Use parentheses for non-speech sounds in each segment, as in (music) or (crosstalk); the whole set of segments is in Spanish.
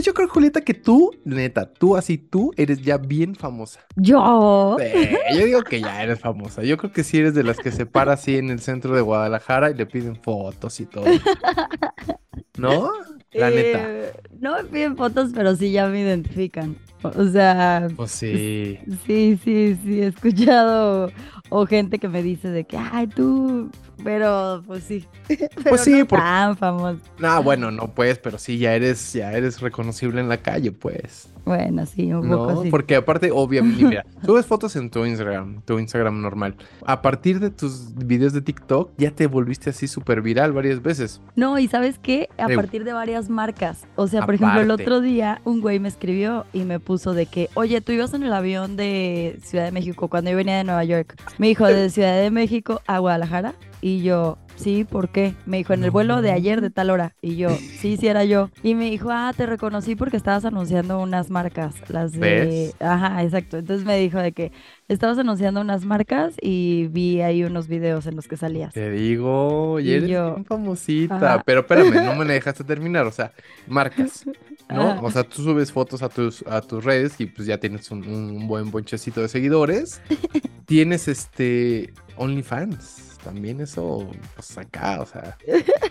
Pues yo creo, Julieta, que tú, neta, tú así, tú eres ya bien famosa. Yo. Sí, yo digo que ya eres famosa. Yo creo que sí eres de las que se para así en el centro de Guadalajara y le piden fotos y todo. (laughs) ¿No? La neta. Eh, no me piden fotos, pero sí ya me identifican. O sea, Pues sí. sí, sí, sí, he escuchado o gente que me dice de que, ay, tú, pero pues sí. (laughs) Pero sí, no tan famoso. No, bueno, no pues, pero sí, ya eres, ya eres reconocible en la calle, pues. Bueno, sí, un poco No, sí. porque aparte, obviamente, mira, (laughs) subes fotos en tu Instagram, tu Instagram normal. A partir de tus videos de TikTok, ya te volviste así súper viral varias veces. No, y ¿sabes qué? A partir de varias marcas. O sea, por ejemplo, el otro día un güey me escribió y me puso de que, oye, tú ibas en el avión de Ciudad de México cuando yo venía de Nueva York. Me dijo, de Ciudad de México a Guadalajara. Y yo, sí, ¿por qué? Me dijo, en el vuelo de ayer de tal hora. Y yo, sí, sí era yo. Y me dijo, ah, te reconocí porque estabas anunciando unas marcas. Las de... ¿Ves? Ajá, exacto. Entonces me dijo de que estabas anunciando unas marcas y vi ahí unos videos en los que salías. Te digo, y Y eres yo, bien famosita. ajá. Pero espérame, no me dejaste terminar. O sea, marcas, (laughs) ¿no? Ajá. O sea, tú subes fotos a tus, a tus redes y pues ya tienes un, un buen bonchecito de seguidores. (laughs) Tienes este OnlyFans. También eso, pues acá, o sea.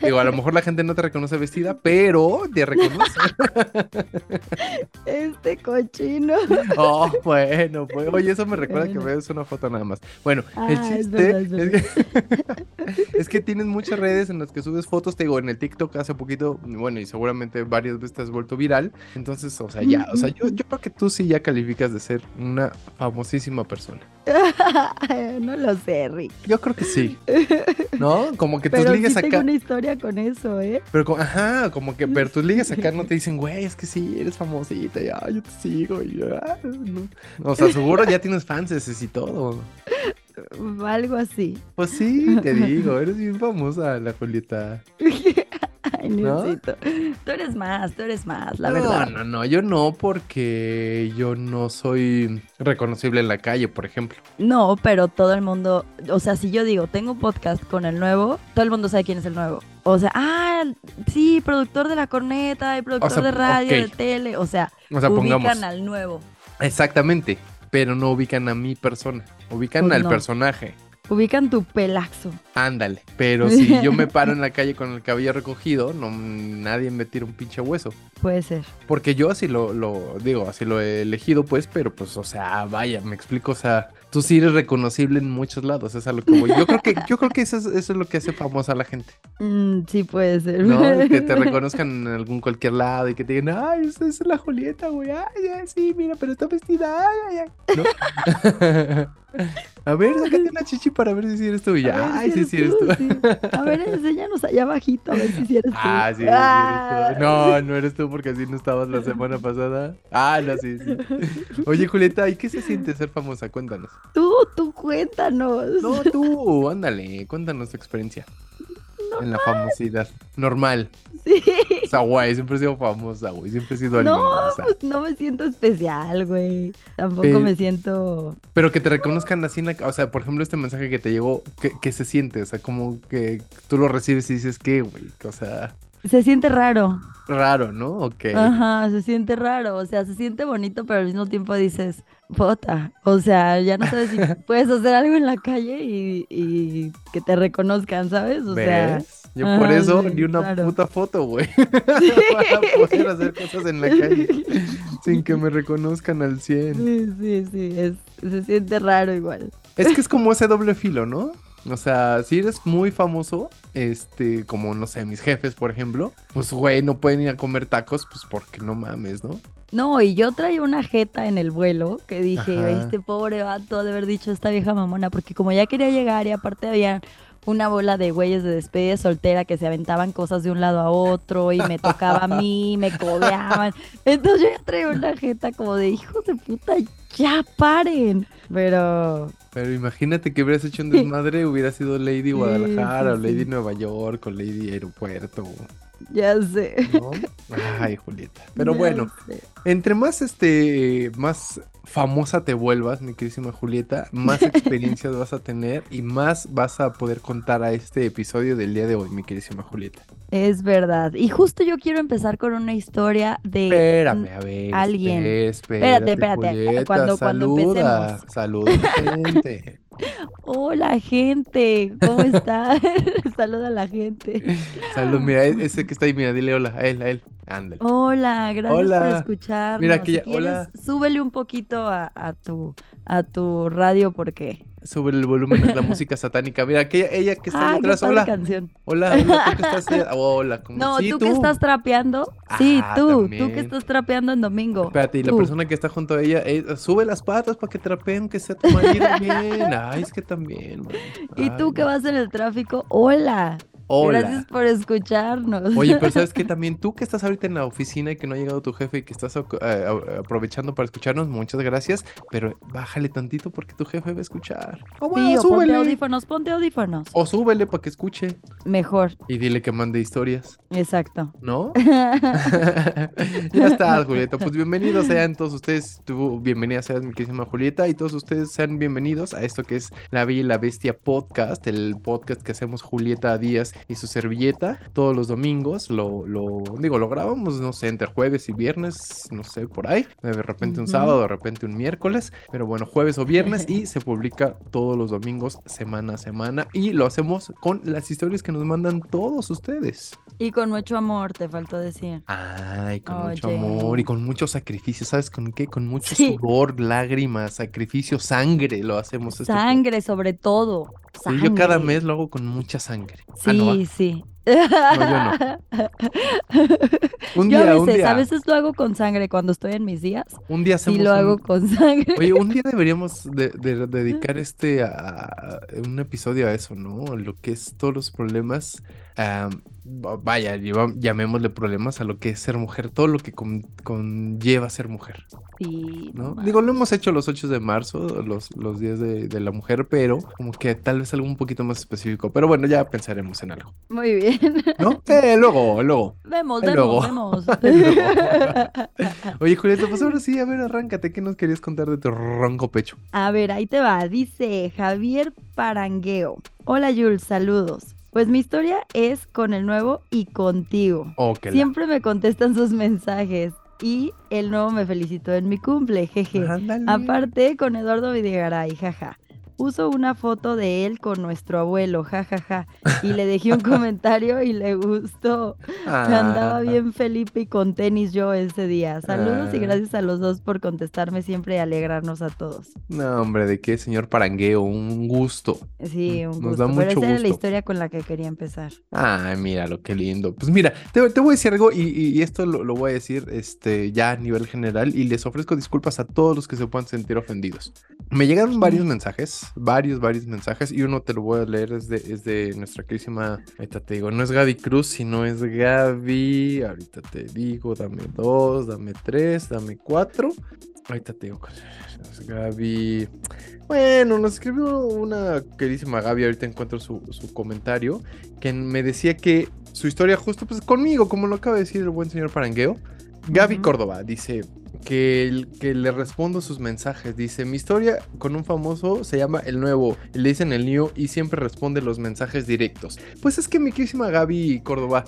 Digo, a lo mejor la gente no te reconoce vestida, pero te reconoce. (laughs) Este cochino. (laughs) Oh, bueno, pues. Oye, eso me recuerda que Bueno. ves una foto nada más. Bueno, el Ah, es chiste verdad, es es, que, (laughs) es que tienes muchas redes en las que subes fotos. Te digo, en el TikTok hace poquito, bueno, y seguramente varias veces te has vuelto viral. Entonces, o sea, ya, o sea, yo, yo creo que tú sí ya calificas de ser una famosísima persona. no lo sé, Rick. Yo creo que sí, ¿no? Como que tus Pero sí ligas tengo acá. una historia con eso, ¿eh? Pero, co- ajá, como que, pero tus ligas acá no te dicen, güey, es que sí, eres famosita, ya, yo te sigo, y ya, no. O sea, seguro ya tienes fans y todo. (laughs) Algo así. Pues sí, te digo, eres bien famosa, la Julieta. (laughs) ¿No? Tú eres más, tú eres más, la no, verdad. no, no, yo no, porque yo no soy reconocible en la calle, por ejemplo. No, pero todo el mundo, o sea, si yo digo, tengo un podcast con el nuevo, todo el mundo sabe quién es el nuevo. O sea, ah, sí, productor de la corneta y productor sea, de radio, de tele, o sea, O sea, ubican pongamos. al nuevo. Exactamente, pero no ubican a mi persona, ubican Pues al no. personaje. Ubican tu pelazo. Ándale, pero si (laughs) yo me paro en la calle con el cabello recogido, no nadie me tira un pinche hueso. Puede ser. Porque yo así lo, lo digo, así lo he elegido, pues, pero pues, o sea, vaya, me explico, o sea, tú sí eres reconocible en muchos lados, es a lo que voy. Yo creo que, yo creo que eso es, eso es lo que hace famosa a la gente, Mm, sí, puede ser. ¿no? Que te (laughs) reconozcan en algún cualquier lado y que te digan, ay, esa es la Julieta, güey, ay, ay, sí, mira, pero está vestida, ay, ay, ay. ¿No? (laughs) a ver, sácate una chichi para ver si eres tú. Y ya, ay, si sí, eres tú. sí. A ver, enséñanos allá abajito, a ver si eres tú. Ah, sí, sí Ah. eres tú. No, no eres tú porque así no estabas la semana pasada. Ah, no, sí, sí. (laughs) Oye, Julieta, ¿y qué se siente ser famosa? Cuéntanos. Tú, tú cuéntanos. No, tú, ándale, cuéntanos tu experiencia en la famosidad. Normal. Sí. O sea, güey, siempre he sido famosa, güey. Siempre he sido alguien. No, pues no me siento especial, güey. Tampoco me siento. pero que te reconozcan así, o sea, por ejemplo, este mensaje que te llegó, ¿qué, qué se siente? O sea, como que tú lo recibes y dices, ¿qué, güey? O sea, Se siente raro. raro, ¿no? Ok. Ajá, se siente raro. O sea, se siente bonito, pero al mismo tiempo dices, puta. O sea, ya no sabes si (laughs) puedes hacer algo en la calle y, y que te reconozcan, ¿sabes? O sea. Yo por eso sí, ni una claro. puta foto, güey. (laughs) (laughs) Para poder hacer cosas en la calle sin que me reconozcan al 100. Sí, sí, sí. Es, se siente raro igual. Es que es como ese doble filo, ¿no? O sea, si eres muy famoso, este, como no sé, mis jefes, por ejemplo, pues güey, no pueden ir a comer tacos, pues porque no mames, ¿no? No, y yo traía una jeta en el vuelo que dije, Ajá. este pobre vato de haber dicho esta vieja mamona, porque como ya quería llegar y aparte había una bola de güeyes de despedida soltera que se aventaban cosas de un lado a otro y me tocaba a mí, me codeaban. Entonces yo ya traía una jeta como de hijos de puta, ya paren. Pero Pero imagínate que hubieras hecho un desmadre, hubiera sido Lady Guadalajara, sí, o Lady. Nueva York, o Lady Aeropuerto, ya sé. ¿no? Ay, Julieta. Pero Ya bueno, sé. entre más este, más famosa te vuelvas, mi queridísima Julieta, más (laughs) experiencias vas a tener y más vas a poder contar a este episodio del día de hoy, mi queridísima Julieta. Es verdad. Y justo yo quiero empezar con una historia de Espérame, a ver. alguien. Espérate, Espérate, espérate, Julieta, cuando- cuando saluda, empecemos. Saluda, gente. (laughs) Hola gente, ¿cómo estás? (laughs) (laughs) Saluda a la gente. Salud, mira, e- ese que está ahí, mira, dile hola a él, a él. Ándale. Hola, gracias por Hola. escucharnos. Mira que Si ya- quieres, hola. súbele un poquito a, a tu a tu radio porque Sube el volumen de la (laughs) música satánica. Mira, aquella, ella que está ah, padre Hola, canción. hola, hola, tú que estás ahí- (laughs) Hola, ¿cómo No, sí, tú, que estás trapeando. Sí, Ah, tú, tú que estás trapeando en domingo. Espérate, y la persona que está junto a ella, eh, sube las patas para que trapeen, que sea tu marido bien. Ay, es que también. Y tú que vas en el tráfico, hola. Hola. Gracias por escucharnos. Oye, pero sabes que (laughs) también tú que estás ahorita en la oficina y que no ha llegado tu jefe y que estás eh, aprovechando para escucharnos, muchas gracias, pero bájale tantito porque tu jefe va a escuchar. O Sí, bueno, o ponte súbele. audífonos, ponte audífonos. O súbele para que escuche Mejor, y dile que mande historias, exacto. ¿no? (laughs) (laughs) ya está, Julieta. Pues bienvenidos sean todos ustedes. Tú, bienvenida seas, mi queridísima Julieta. Y todos ustedes sean bienvenidos a esto que es La Bella y la Bestia Podcast, el podcast que hacemos Julieta Díaz y su servilleta todos los domingos. Lo, lo digo, lo grabamos, no sé, entre jueves y viernes, no sé, por ahí. De repente un sábado, de repente un miércoles. Pero bueno, jueves o viernes y (laughs) se publica todos los domingos, semana a semana. Y lo hacemos con las historias que nos mandan todos ustedes. Y con mucho amor, te faltó decir. Ay, con mucho amor y con mucho sacrificio, ¿sabes con qué? Con mucho Sí. sudor, lágrimas, sacrificio, sangre lo hacemos. este. Sangre, sobre todo. Sí, yo cada mes lo hago con mucha sangre. Ah, Sí, no, ¿va? (laughs) sí. Un Yo día, a un veces, día, a veces lo hago con sangre cuando estoy en mis días. un día Sí hacemos lo un- hago con sangre. Oye, un día deberíamos de, de- dedicar (laughs) este a, a- un episodio a eso, ¿no? Lo que es todos los problemas, vaya, lleva- llamémosle problemas a lo que es ser mujer, todo lo que con- conlleva ser mujer. Sí, ¿no? Digo, lo hemos hecho los 8 de marzo, los, los días de, de la mujer, pero como que tal vez algo un poquito más específico. Pero bueno, ya pensaremos en algo, Muy bien. ¿no? Eh, luego, luego. Vemos, Ahí vemos, luego. vemos. (laughs) Luego. Oye, Julieta, pues ahora sí, a ver, arráncate, ¿qué nos querías contar de tu ronco pecho? A ver, ahí te va. Dice Javier Parangueo. Hola Jules, saludos. Pues mi historia es con el nuevo y contigo. Oh, Siempre me contestan sus mensajes y el nuevo me felicitó en mi cumple, jeje. Ándale. Aparte con Eduardo Videgaray, jaja. Puso una foto de él con nuestro abuelo, jajaja. Y le dejé un (laughs) comentario y le gustó. Andaba Ah, bien Felipe y con tenis yo ese día. Saludos y Ah. gracias a los dos por contestarme siempre y alegrarnos a todos. No, hombre, ¿de qué, señor Parangueo? Un gusto. Sí, un Nos gusto. da Pero mucho esa era la gusto. historia con la que quería empezar. Ay, mira lo que lindo. Pues mira, te, te voy a decir algo y, y- y esto lo, lo voy a decir este, ya a nivel general y les ofrezco disculpas a todos los que se puedan sentir ofendidos. Me llegaron varios mensajes, varios, varios mensajes y uno te lo voy a leer, es de, es de nuestra querísima, ahorita te digo, no es Gaby Cruz, sino es Gaby, ahorita te digo, dame dos, dame tres, dame cuatro. Ahorita te digo, es Gaby. Bueno, nos escribió una queridísima Gaby, ahorita encuentro su, su comentario, que me decía que su historia justo pues conmigo, como lo acaba de decir el buen señor Parangueo. Gaby. Córdoba dice que, le respondo sus mensajes. Dice, mi historia con un famoso se llama El Nuevo, le dicen el New y siempre responde los mensajes directos. Pues es que mi querísima Gaby Córdoba,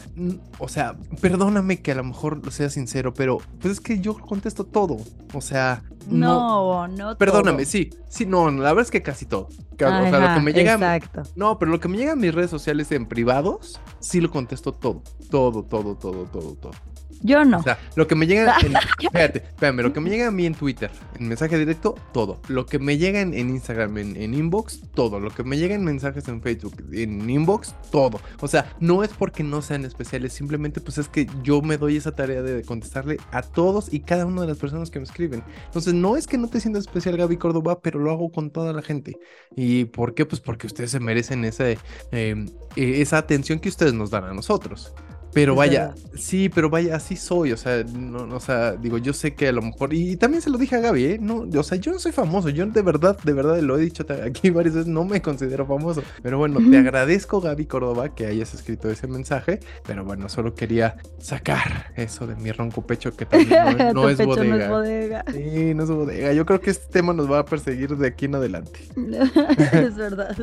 o sea, perdóname que a lo mejor sea sincero, pero pues es que yo contesto todo. O sea, no, No, no. Perdóname, todo. sí, sí, no, la verdad es que casi todo. O sea, lo que me llega. Exacto. No, pero lo que me llega a mis redes sociales en privados, sí lo contesto todo. Todo, todo, todo, todo, todo. Yo no. O sea, lo que me llega (laughs) en. Espérate, espérame, lo que me llega a mí en Twitter, en mensaje directo, todo. Lo que me llega en, en Instagram, en, en inbox, todo. Lo que me llega en mensajes en Facebook, en inbox, todo. O sea, no es porque no sean especiales, simplemente pues es que yo me doy esa tarea de contestarle a todos y cada una de las personas que me escriben. Entonces, no es que no te sientas especial, Gaby Córdoba, pero lo hago con toda la gente. ¿Y por qué? Pues porque ustedes se merecen ese, eh, eh, esa atención que ustedes nos dan a nosotros. Pero vaya, sí, pero vaya, así soy, o sea, no, no, o sea, digo, yo sé que a lo mejor, y, también se lo dije a Gaby, ¿eh? No, o sea, yo no soy famoso, yo de verdad, de verdad, lo he dicho aquí (laughs) varias veces, no me considero famoso, pero bueno, te agradezco, Gaby Córdoba, que hayas escrito ese mensaje, pero bueno, solo quería sacar eso de mi ronco pecho que también no, (laughs) no Tu es pecho bodega. no es bodega. Sí, no es bodega, yo creo que este tema nos va a perseguir de aquí en adelante. (laughs) es verdad.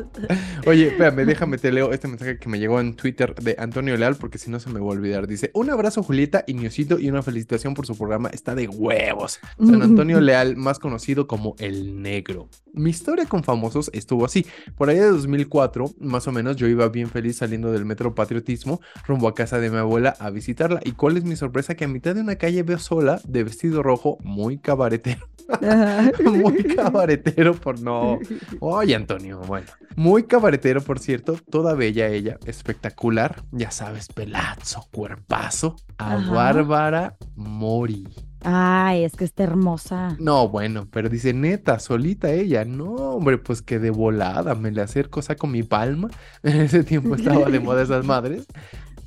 Oye, espérame, déjame te leo este mensaje que me llegó en Twitter de Antonio Leal, porque si no se me va a olvidar. Dice: Un abrazo, Julieta y Niosito, y una felicitación por su programa. Está de huevos. San Antonio Leal, más conocido como El Negro. Mi historia con famosos estuvo así. Por ahí de 2004, más o menos, yo iba bien feliz saliendo del metro Patriotismo rumbo a casa de mi abuela a visitarla. ¿Y cuál es mi sorpresa? Que a mitad de una calle veo sola, de vestido rojo, muy cabaretero. (laughs) Muy cabaretero por no. Oye, Antonio, bueno. Muy cabaretero, por cierto. Toda bella ella, espectacular. Ya sabes, pelazo, cuerpazo. A Ajá. Bárbara Mori. Ay, es que está hermosa. No, bueno, pero dice neta, solita ella. No, hombre, pues que de volada me le acerco, saco mi palma. (laughs) En ese tiempo estaba de moda esas madres.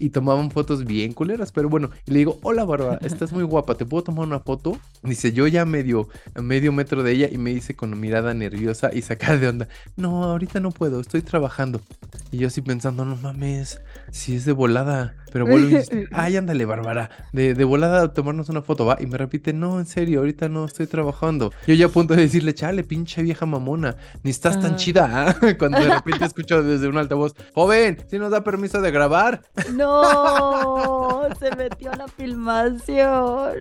Y tomaban fotos bien culeras, pero bueno, y le digo, hola Bárbara, (laughs) estás muy guapa, ¿te puedo tomar una foto? Dice, yo ya medio, medio metro de ella y me dice con mirada nerviosa y sacada de onda, no, ahorita no puedo, estoy trabajando. Y yo así pensando, no mames, si es de volada. Pero vuelvo y dice, (laughs) ay, ándale, Bárbara, de, de volada tomarnos una foto, va. Y me repite, no, en serio, ahorita no estoy trabajando. Yo ya a punto de decirle, chale, pinche vieja mamona, ni estás tan Ah. chida. ¿ah?". (laughs) Cuando de (laughs) repente escucho desde un altavoz, joven, si nos da permiso de grabar? No, se metió a la filmación.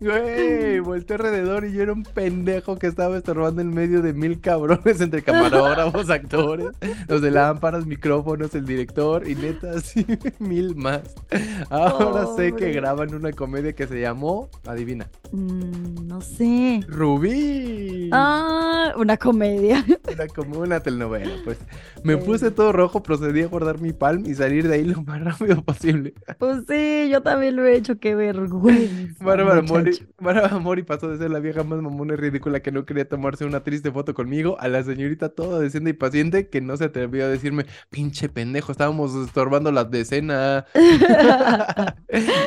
Güey, volteé alrededor y yo era un pendejo que estaba estorbando en medio de mil cabrones entre camarógrafos, actores, los de lámparas, micrófonos, el director y neta, así mil más. (laughs) Ahora sé que graban una comedia que se llamó, adivina, Mm, no sé. Rubí. Ah, una comedia. (laughs) Era como una telenovela, pues. Me puse todo rojo, procedí a guardar mi palm y salir de ahí lo más (laughs) rápido posible. Pues sí, yo también lo he hecho, qué vergüenza. Bárbara. Mori, Bárbara Mori pasó de ser la vieja más mamona y ridícula que no quería tomarse una triste foto conmigo a la señorita toda decente y paciente que no se atrevió a decirme, pinche pendejo, estábamos estorbando la (laughs)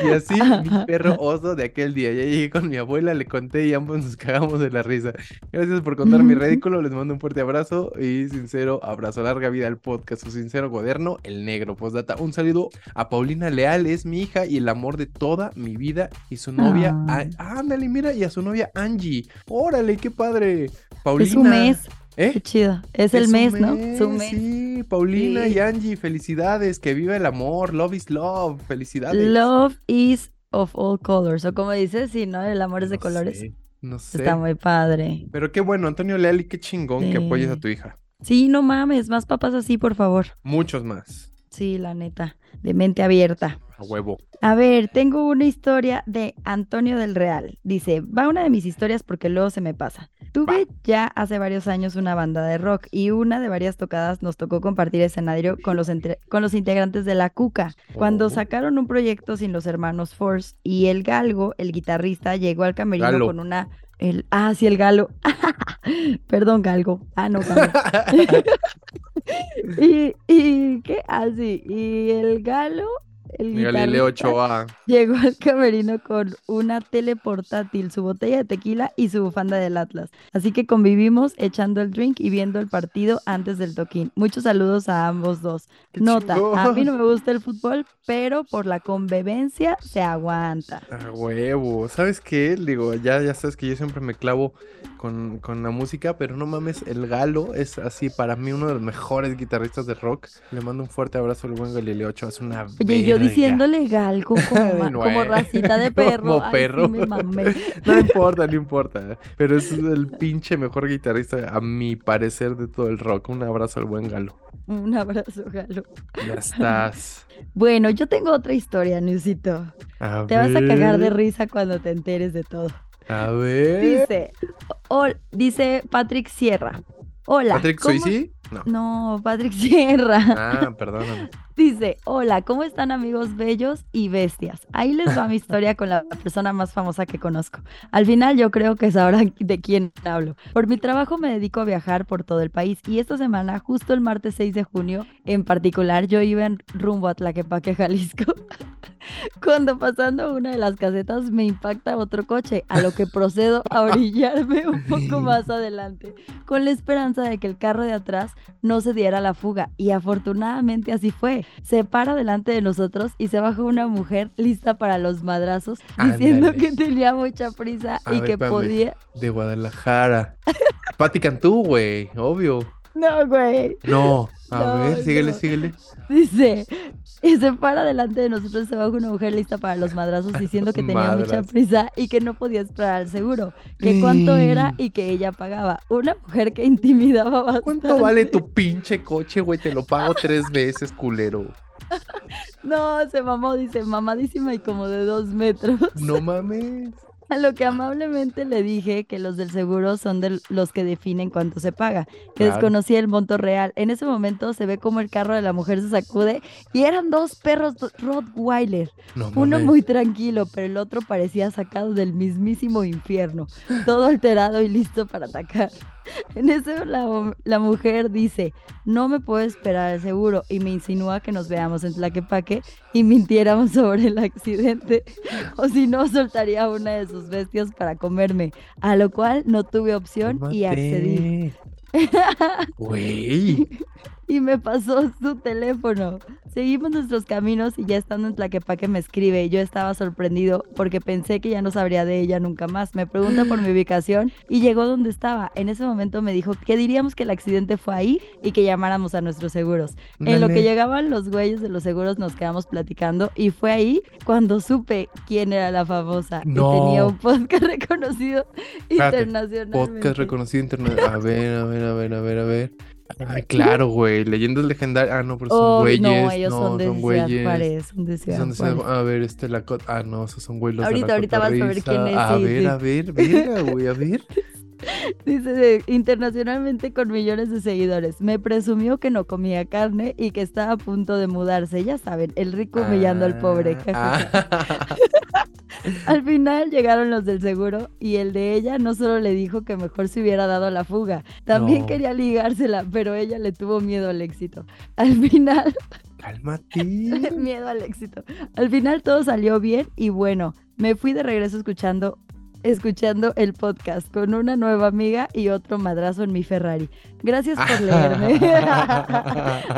y así, mi perro (laughs) oso de aquel día. Ya llegué con mi abuela, le conté y ambos nos cagamos de la risa. Gracias por contar mi ridículo, les mando un fuerte abrazo y sincero abrazo. Larga vida al podcast, su sincero goderno, el negro. Postdata, un saludo a Paulina Leal, es mi hija y el amor de toda mi vida. Y su novia, ah, ándale, mira, y a su novia Angie. Órale, qué padre. Paulina. Es un mes. ¿Eh? Qué chido. Es el mes, ¿no? Mes. Sí, Paulina Sí. y Angie, felicidades, que viva el amor, love is love, felicidades. Love is of all colors. O como dices, sí, ¿no? El amor es de No colores. sé, no sé. Está muy padre. Pero qué bueno, Antonio Leal, y qué chingón que apoyes a tu hija. Sí, no mames, más papás así, por favor. Muchos más. Sí, la neta, de mente abierta. A huevo. A ver, tengo una historia de Antonio del Real. Dice, va una de mis historias porque luego se me pasa. Tuve ya hace varios años una banda de rock y una de varias tocadas nos tocó compartir escenario con los, entre- con los integrantes de La Cuca. Cuando Oh. sacaron un proyecto sin los hermanos Force y el Galgo, el guitarrista, llegó al camerino Galo. con una... El, ah, sí, el Galo. (laughs) Perdón, Galgo. Ah, no, Galo. (laughs) (laughs) y, y, ¿qué? Ah, sí. Y el Galo, el Galileo Ochoa. (laughs) Llegó al camerino con una tele portátil, su botella de tequila y su bufanda del Atlas. Así que convivimos echando el drink y viendo el partido antes del toquín. Muchos saludos a ambos dos. Nota, a mí no me gusta el fútbol, pero por la convivencia se aguanta. A huevo. ¿Sabes qué? Digo, ya, ya sabes que yo siempre me clavo con, con la música, pero no mames, el Galo es así para mí uno de los mejores guitarristas de rock. Le mando un fuerte abrazo al buen Galileo Ochoa. Es una Oye, yo diciéndole galgo (laughs) como, no, eh. racita de (laughs) perro. Como Ay, sí, perro. me mamé. (laughs) No importa, no importa. Pero es el pinche mejor guitarrista, a mi parecer, de todo el rock. Un abrazo al buen Galo. Un abrazo, Galo. Ya estás. Bueno, yo tengo otra historia, Newsito. A Te vas a cagar de risa cuando te enteres de todo. A ver. Dice, dice Patrick Sierra. Hola. Patrick ¿cómo- Swayze. No. No, Patrick Sierra. Ah, perdóname. (laughs) Dice, hola, ¿cómo están amigos bellos y bestias? Ahí les va mi historia con la persona más famosa que conozco. Al final yo creo que sabrán de quién hablo. Por mi trabajo me dedico a viajar por todo el país y esta semana, justo el martes 6 de junio, en particular, yo iba en rumbo a Tlaquepaque, Jalisco. (laughs) (laughs) Cuando pasando una de las casetas me impacta otro coche, a lo que procedo a orillarme un poco más adelante, con la esperanza de que el carro de atrás no se diera la fuga. Y afortunadamente así fue. Se para delante de nosotros y se baja una mujer lista para los madrazos, diciendo que tenía mucha prisa A y ver, que podía... De Guadalajara. Pati Cantú, güey, obvio. (laughs) No, güey. No, a No, ver, síguele, no. síguele. Dice, y se para delante de nosotros, se baja una mujer lista para los madrazos diciendo que tenía mucha prisa y que no podía esperar al seguro, que cuánto era y que ella pagaba. Una mujer que intimidaba bastante. ¿Cuánto vale tu pinche coche, güey? Te lo pago tres veces, culero. (laughs) No, se mamó, dice, mamadísima y como de dos metros. No mames. A lo que amablemente le dije que los del seguro son de los que definen cuánto se paga, que Claro. desconocía el monto real. En ese momento se ve como el carro de la mujer se sacude y eran dos perros Rottweiler. No Uno muy tranquilo, pero el otro parecía sacado del mismísimo infierno, todo alterado y listo para atacar. En eso la, la mujer dice, no me puedo esperar al seguro y me insinúa que nos veamos en Tlaquepaque y mintiéramos sobre el accidente o si no soltaría una de sus bestias para comerme, a lo cual no tuve opción y accedí. Güey. (laughs) Y me pasó su teléfono. Seguimos nuestros caminos y ya estando en Tlaquepaque me escribe. Yo estaba sorprendido porque pensé que ya no sabría de ella nunca más. Me pregunta por mi (gasps) ubicación y llegó donde estaba. En ese momento me dijo que diríamos que el accidente fue ahí y que llamáramos a nuestros seguros. En lo que llegaban los güeyes de los seguros nos quedamos platicando y fue ahí cuando supe quién era la famosa. No. Y tenía un podcast (laughs) reconocido Espérate, internacionalmente. Podcast reconocido internet. A ver, a ver, a ver, a ver, a ver. Ay, claro, (laughs) güey. Leyendas legendarias. Ah, no, pero son Oh, güeyes. no, ellos son de son güeyes. Son de Son. A ver, este la cot- Ah, no, esos son güeyes. Ahorita- ahorita vas a ver quién es, A sí, ver, sí. a ver, verga, güey, a ver. (laughs) Dice internacionalmente con millones de seguidores. Me presumió que no comía carne y que estaba a punto de mudarse. Ya saben, el rico humillando al pobre. Ah. (laughs) Al final llegaron los del seguro y el de ella no solo le dijo que mejor se hubiera dado la fuga, también No. quería ligársela, pero ella le tuvo miedo al éxito. Al final, (laughs) Cálmate. (laughs) miedo al éxito. Al final todo salió bien y bueno, me fui de regreso escuchando escuchando el podcast con una nueva amiga y otro madrazo en mi Ferrari. Gracias por (laughs) leerme.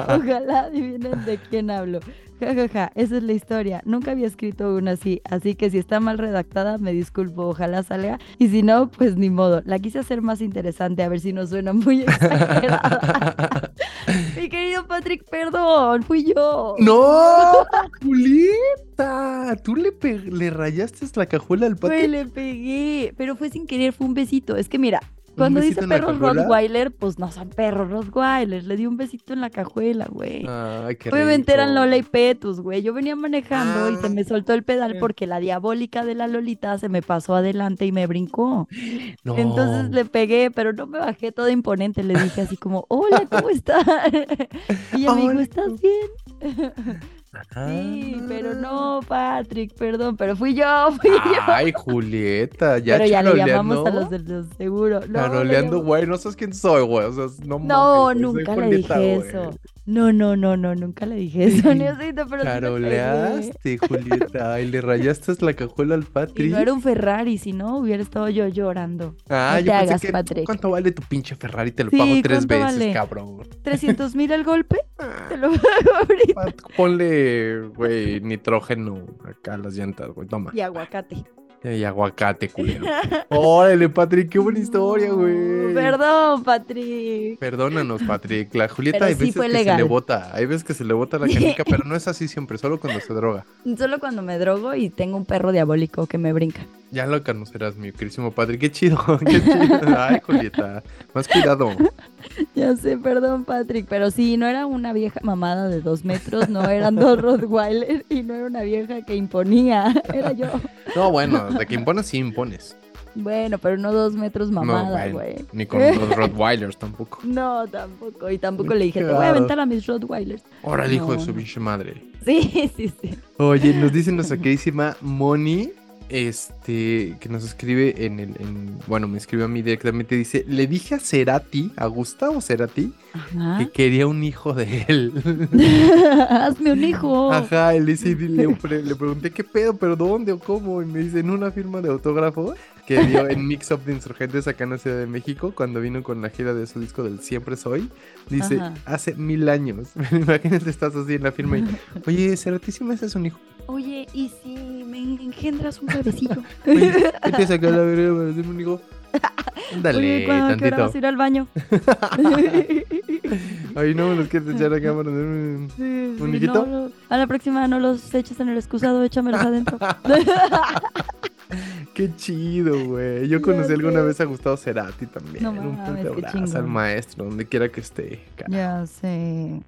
Ojalá adivinen de quién hablo. Ja, ja, ja, esa es la historia. Nunca había escrito una así, así que si está mal redactada, me disculpo. Ojalá salga. Y si no, pues ni modo. La quise hacer más interesante, a ver si no suena muy (laughs) exagerada. (laughs) Mi querido Patrick, perdón, fui yo. ¡No! ¡Julieta! Tú le, rayaste la cajuela al Güey, pato. le pegué, pero fue sin querer, fue un besito. Es que mira, cuando dice perros? Rottweiler, pues no son perros Rottweiler. Le di un besito en la cajuela, güey. Ay, qué Obviamente eran. Lola y Petus, güey. Yo venía manejando y se Ah. me soltó el pedal porque la diabólica de la Lolita se me pasó adelante y me brincó. No. Entonces le pegué, pero no me bajé toda imponente. Le dije así como, hola, ¿cómo (laughs) estás? (laughs) y Hola. ¿estás bien? (laughs) Sí, pero no, Patrick, perdón, pero fui yo, (laughs) fui yo. Ay, Julieta, ya pero ya le llamamos a los del seguro. No, Charoleando, güey, no sabes quién soy, güey. O sea, no No, mames, nunca le Julieta, dije eso. No, no, no, no, nunca le dije eso, Niosito, (laughs) pero. Charoleaste, Julieta. Y le rayaste la cajuela al (laughs) Y Patri. no era un Ferrari, si no hubiera estado yo llorando. Ah, no yo te pensé hagas, que. Patrick. ¿Cuánto vale tu pinche Ferrari? Te lo Sí, pago tres ¿cuánto veces, vale? cabrón. 300 mil el golpe, te lo ahorita. Ponle, güey, nitrógeno acá a las llantas, güey. Toma. Y aguacate. Y aguacate, culero. (laughs) Órale, Patrick, qué buena historia, güey. Perdón, Patrick. Perdónanos, Patrick. La Julieta Pero hay sí veces que se le bota. Hay veces que se le bota la canica, pero no es así siempre, solo cuando se droga. (laughs) Solo cuando me drogo y tengo un perro diabólico que me brinca. Ya lo conocerás, mi querísimo Patrick. Qué chido, (laughs) qué chido. Ay, Julieta. Más cuidado. (laughs) Ya sé, perdón, Patrick, pero sí, no era una vieja mamada de dos metros, no eran dos (laughs) Rottweiler y no era una vieja que imponía, era yo. No, bueno, de que impones, sí impones. Bueno, pero no dos metros mamada, güey. Ni con los Rottweilers tampoco. No, tampoco. Y tampoco le dije, te voy a aventar a mis Rottweilers. Ahora el hijo de su pinche madre. Sí, sí, sí. Oye, nos dice nuestra queridísima Moni, este, que nos escribe en el, en- bueno, me escribe a mí directamente, dice, le dije a Cerati, a Gustavo Cerati, Ajá. que quería un hijo de él. (laughs) Hazme un hijo. Ajá, le, dice- le, pre- le pregunté qué pedo, pero ¿dónde o cómo? Y me dice, en una firma de autógrafo que dio en Mix Up de Insurgentes acá en la Ciudad de México, cuando vino con la gira de su disco del Siempre Soy. Dice, Ajá. hace mil años. (laughs) Imagínate, estás así en la firma y, oye, Cerati, ¿sí me haces un hijo? Oye, ¿y si me engendras un bebecillo? (laughs) Oye, vete a la verga para hacerme un hijo. (laughs) Dale, Oye, ¿cuándo, ¿qué hora vas a tantito. ir al baño? (laughs) Ay, no, nos quieres echar acá para hacer un... Sí, ¿Un sí, hijito? no, no. A la próxima no los eches en el excusado, échamelos adentro. Qué chido, güey. Yo conocí alguna vez a Gustavo Cerati también. No un qué abrazo al maestro, donde quiera que esté. cara. ya sé.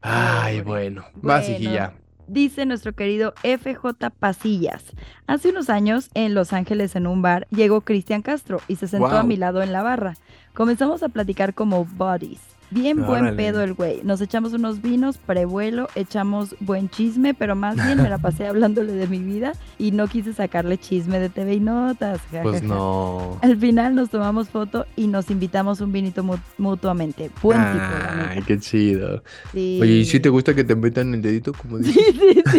Ay, bueno. Vas, Bueno. hijilla. Dice nuestro querido FJ Pasillas. Hace unos años, en Los Ángeles, en un bar, llegó Cristian Castro y se sentó a mi lado en la barra. Comenzamos a platicar como buddies. Bien buen pedo el güey. Nos echamos unos vinos, prevuelo, echamos buen chisme, pero más bien me la pasé hablándole de mi vida y no quise sacarle chisme de TV y notas. Pues no. Al final nos tomamos foto y nos invitamos un vinito mu- mutuamente. Buen tipo, la Ay, qué chido. Sí. Oye, ¿y si te gusta que te metan el dedito, como dices? sí, sí, sí.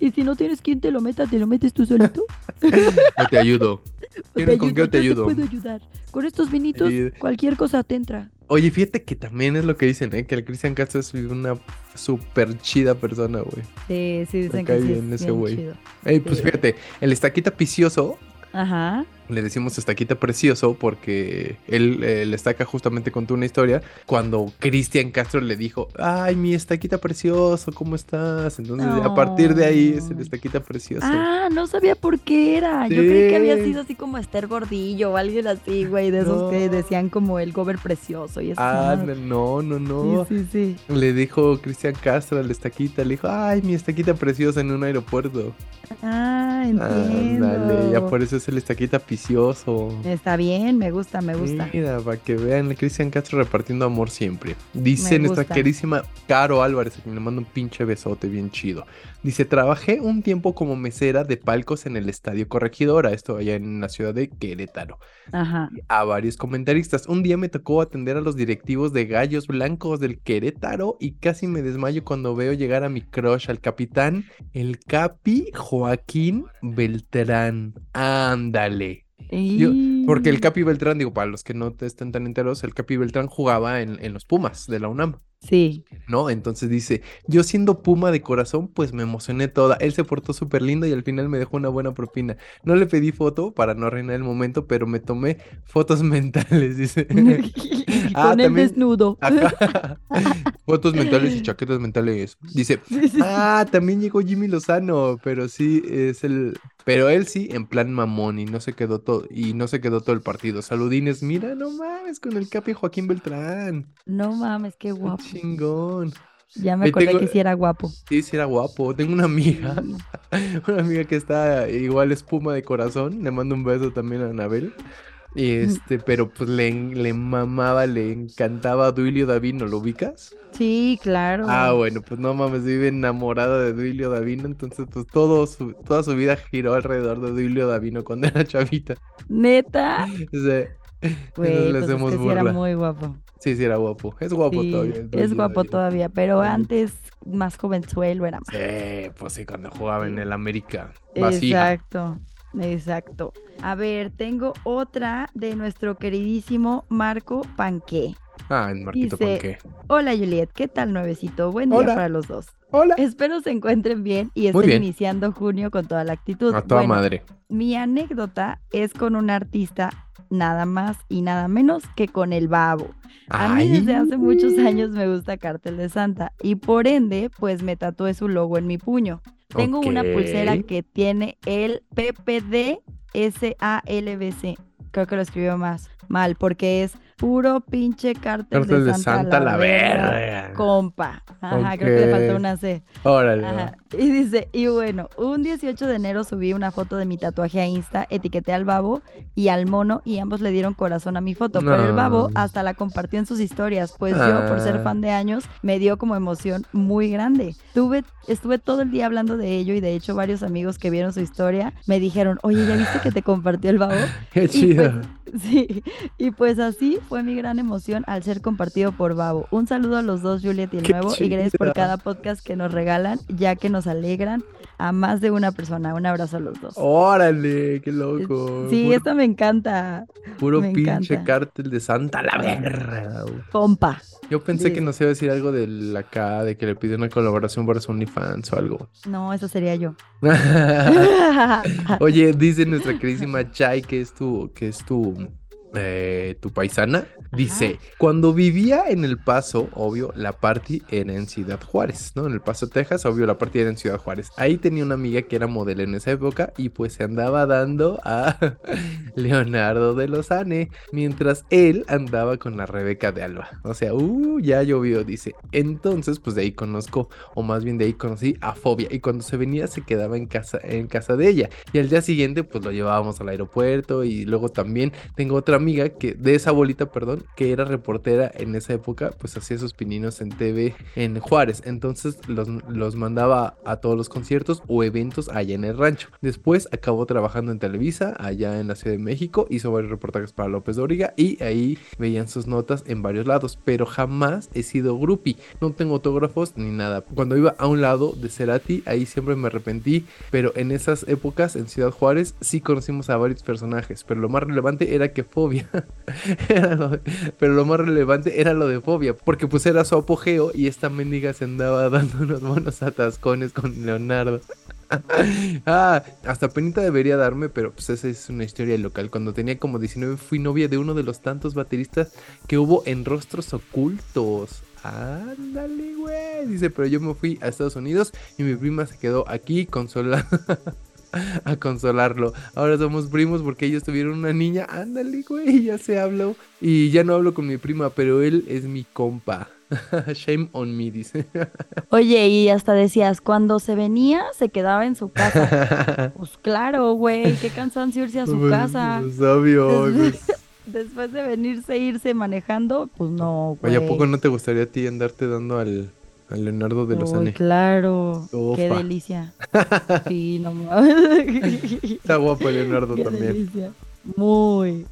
Y si no tienes quien te lo meta, ¿te lo metes tú solito? Te ayudo. ¿Tienes con qué ayudo, te yo ayudo? puedo ayudar. Con estos vinitos, cualquier cosa te entra. Oye, fíjate que también es lo que dicen, ¿eh? Que el Cristian Castro es una súper chida persona, güey. Sí, sí, dicen Me que sí es ese güey. Ey, pues Sí. fíjate, el estaquita picioso, Ajá. Le decimos estaquita precioso porque él, eh, el estaca justamente contó una historia cuando Cristian Castro le dijo, ay, mi estaquita precioso, ¿cómo estás? Entonces, a partir de ahí es el estaquita precioso. Ah, no sabía por qué era. Yo creí que había sido así como Esther Gordillo o alguien así, güey, de esos que decían como el gober precioso y eso. Ah, no, no, no. Sí, sí, sí. Le dijo Cristian Castro al estaquita, le dijo, ay, mi estaquita preciosa en un aeropuerto. Ah, entiendo. Ándale, ya por eso es el estaquita Está bien, me gusta, me gusta. Mira, para que vean, Cristian Castro repartiendo amor siempre. Dice Me nuestra gusta. queridísima Caro Álvarez, a quien le mando un pinche besote bien chido. Dice, trabajé un tiempo como mesera de palcos en el Estadio Corregidora, esto allá en la ciudad de Querétaro. Ajá. A varios comentaristas. Un día me tocó atender a los directivos de Gallos Blancos del Querétaro y casi me desmayo cuando veo llegar a mi crush, al capitán, el Capi Joaquín Beltrán. Ándale. Yo- Porque el Capi Beltrán, digo, para los que no te estén tan enteros, el Capi Beltrán jugaba en, en los Pumas de la UNAM, Sí. ¿no? Entonces dice, yo siendo Puma de corazón, pues me emocioné toda. Él se portó súper lindo y al final me dejó una buena propina. No le pedí foto para no arruinar el momento, pero me tomé fotos (laughs) mentales, dice. (laughs) (laughs) Ah, Con el también- desnudo. Fotos mentales y chaquetas mentales. Dice, Sí, sí, ah, también llegó Jimmy Lozano, pero sí es el, pero él sí en plan mamón y no se quedó todo y no se quedó todo el partido. Saludines, mira, no mames con el Capi Joaquín Beltrán, No mames, qué Qué guapo. chingón. Ya me acordé tengo- que sí era guapo. Sí, sí era guapo. Tengo una amiga, (laughs) una amiga que está igual espuma de corazón. Le mando un beso también a Anabel. Este, (laughs) pero pues le, le mamaba, le encantaba Duilio Davino, ¿lo ubicas? Sí, claro. Ah, bueno, pues no mames, vive enamorada de Duilio Davino, entonces pues todo su, toda su vida giró alrededor de Duilio Davino cuando era chavita. Neta. (laughs) Güey, le pues es hacemos que sí era muy guapo. Sí, sí era guapo. Es guapo Sí, todavía. es guapo todavía, pero Sí. antes más jovenzuelo era más. Sí, pues sí, cuando jugaba en el América. Exacto, exacto. A ver, tengo otra de nuestro queridísimo Marco Panqué. Ah, en Marquito Dice- Panqué. Hola Juliet, ¿qué tal nuevecito? Buen día Hola. para los dos. Hola. Espero se encuentren bien y estén bien. iniciando junio con toda la actitud. A toda Bueno, madre. Mi anécdota es con un artista nada más y nada menos que con el babo. A mí desde hace muchos años me gusta Cartel de Santa y por ende pues me tatué su logo en mi puño. Tengo una pulsera que tiene el PPD SALBC. Creo que lo escribió más mal porque es Puro pinche cártel, Cártel de Santa, la, verga. Compa. Ajá, creo que le faltó una C. Órale. Ajá. Y dice, y bueno, un 18 de enero subí una foto de mi tatuaje a Insta, etiqueté al babo y al mono y ambos le dieron corazón a mi foto, pero el babo hasta la compartió en sus historias, pues yo por ser Ah. fan de años me dio como emoción muy grande. Tuve, estuve todo el día hablando de ello y de hecho varios amigos que vieron su historia me dijeron, oye, ¿ya viste que te compartió el babo? (laughs) Qué Y chido. pues, (laughs) sí, y pues así fue mi gran emoción al ser compartido por Babo. Un saludo a los dos, Juliet y el Qué nuevo, y gracias por cada podcast que nos regalan, ya que nos alegran a más de una persona. Un abrazo a los dos. Órale, qué loco. sí, puro, esto me encanta. puro me pinche encanta. cártel de Santa la verga. Compa. Yo pensé que Sí. nos iba a decir algo de la acá, de que le pidió una colaboración para su OnlyFans o algo. (laughs) No, eso sería yo. (laughs) (laughs) Oye, dice nuestra queridísima Chai que es tu, que es tu, eh, tu paisana. Dice, cuando vivía en El Paso, obvio, la party era en Ciudad Juárez, ¿no? En El Paso, Texas, obvio, la party era en Ciudad Juárez. Ahí tenía una amiga que era modelo en esa época y pues se andaba dando a (laughs) Leonardo de Lozane, mientras él andaba con la Rebeca de Alba. O sea, uh, ya llovió, dice. Entonces, pues de ahí conozco, o más bien de ahí conocí a Fobia. Y cuando se venía se quedaba en casa, en casa de ella. Y al día siguiente, pues lo llevábamos al aeropuerto. Y luego también tengo otra amiga que, de esa bolita, perdón, que era reportera en esa época, pues hacía sus pininos en TV en Juárez. Entonces los, los mandaba a todos los conciertos o eventos allá en el rancho. Después acabó trabajando en Televisa, allá en la Ciudad de México. Hizo varios reportajes para López Dóriga y ahí veían sus notas en varios lados. Pero jamás he sido groupie. No tengo autógrafos ni nada. Cuando iba a un lado de Cerati, ahí siempre me arrepentí. Pero en esas épocas, en Ciudad Juárez, sí conocimos a varios personajes. Pero lo más relevante era que Fobia. (laughs) pero lo más relevante era lo de Fobia. Porque pues era su apogeo y esta mendiga se andaba (laughs) dando unos buenos atascones con Leonardo. (laughs) ah, hasta penita debería darme, pero pues esa es una historia local. Cuando tenía como 19 fui novia de uno de los tantos bateristas que hubo en Rostros Ocultos. Ándale, güey. Dice, pero yo me fui a Estados Unidos y mi prima se quedó aquí consola (laughs) a consolarlo. Ahora somos primos porque ellos tuvieron una niña. Ándale, güey, ya se habló. Y ya no hablo con mi prima, pero él es mi compa. (laughs) Shame on me, dice. (laughs) Oye, y hasta decías, cuando se venía, se quedaba en su casa. Pues claro, güey, qué cansancio irse a su Pues, casa. pues, obvio. pues. Después de venirse, irse manejando, pues no, güey. Oye, ¿a poco no te gustaría a ti andarte dando al, Leonardo de Uy, Lozane? claro, qué delicia. (laughs) Sí, no (laughs) mames. Está guapo el Leonardo Qué también. delicia. Muy,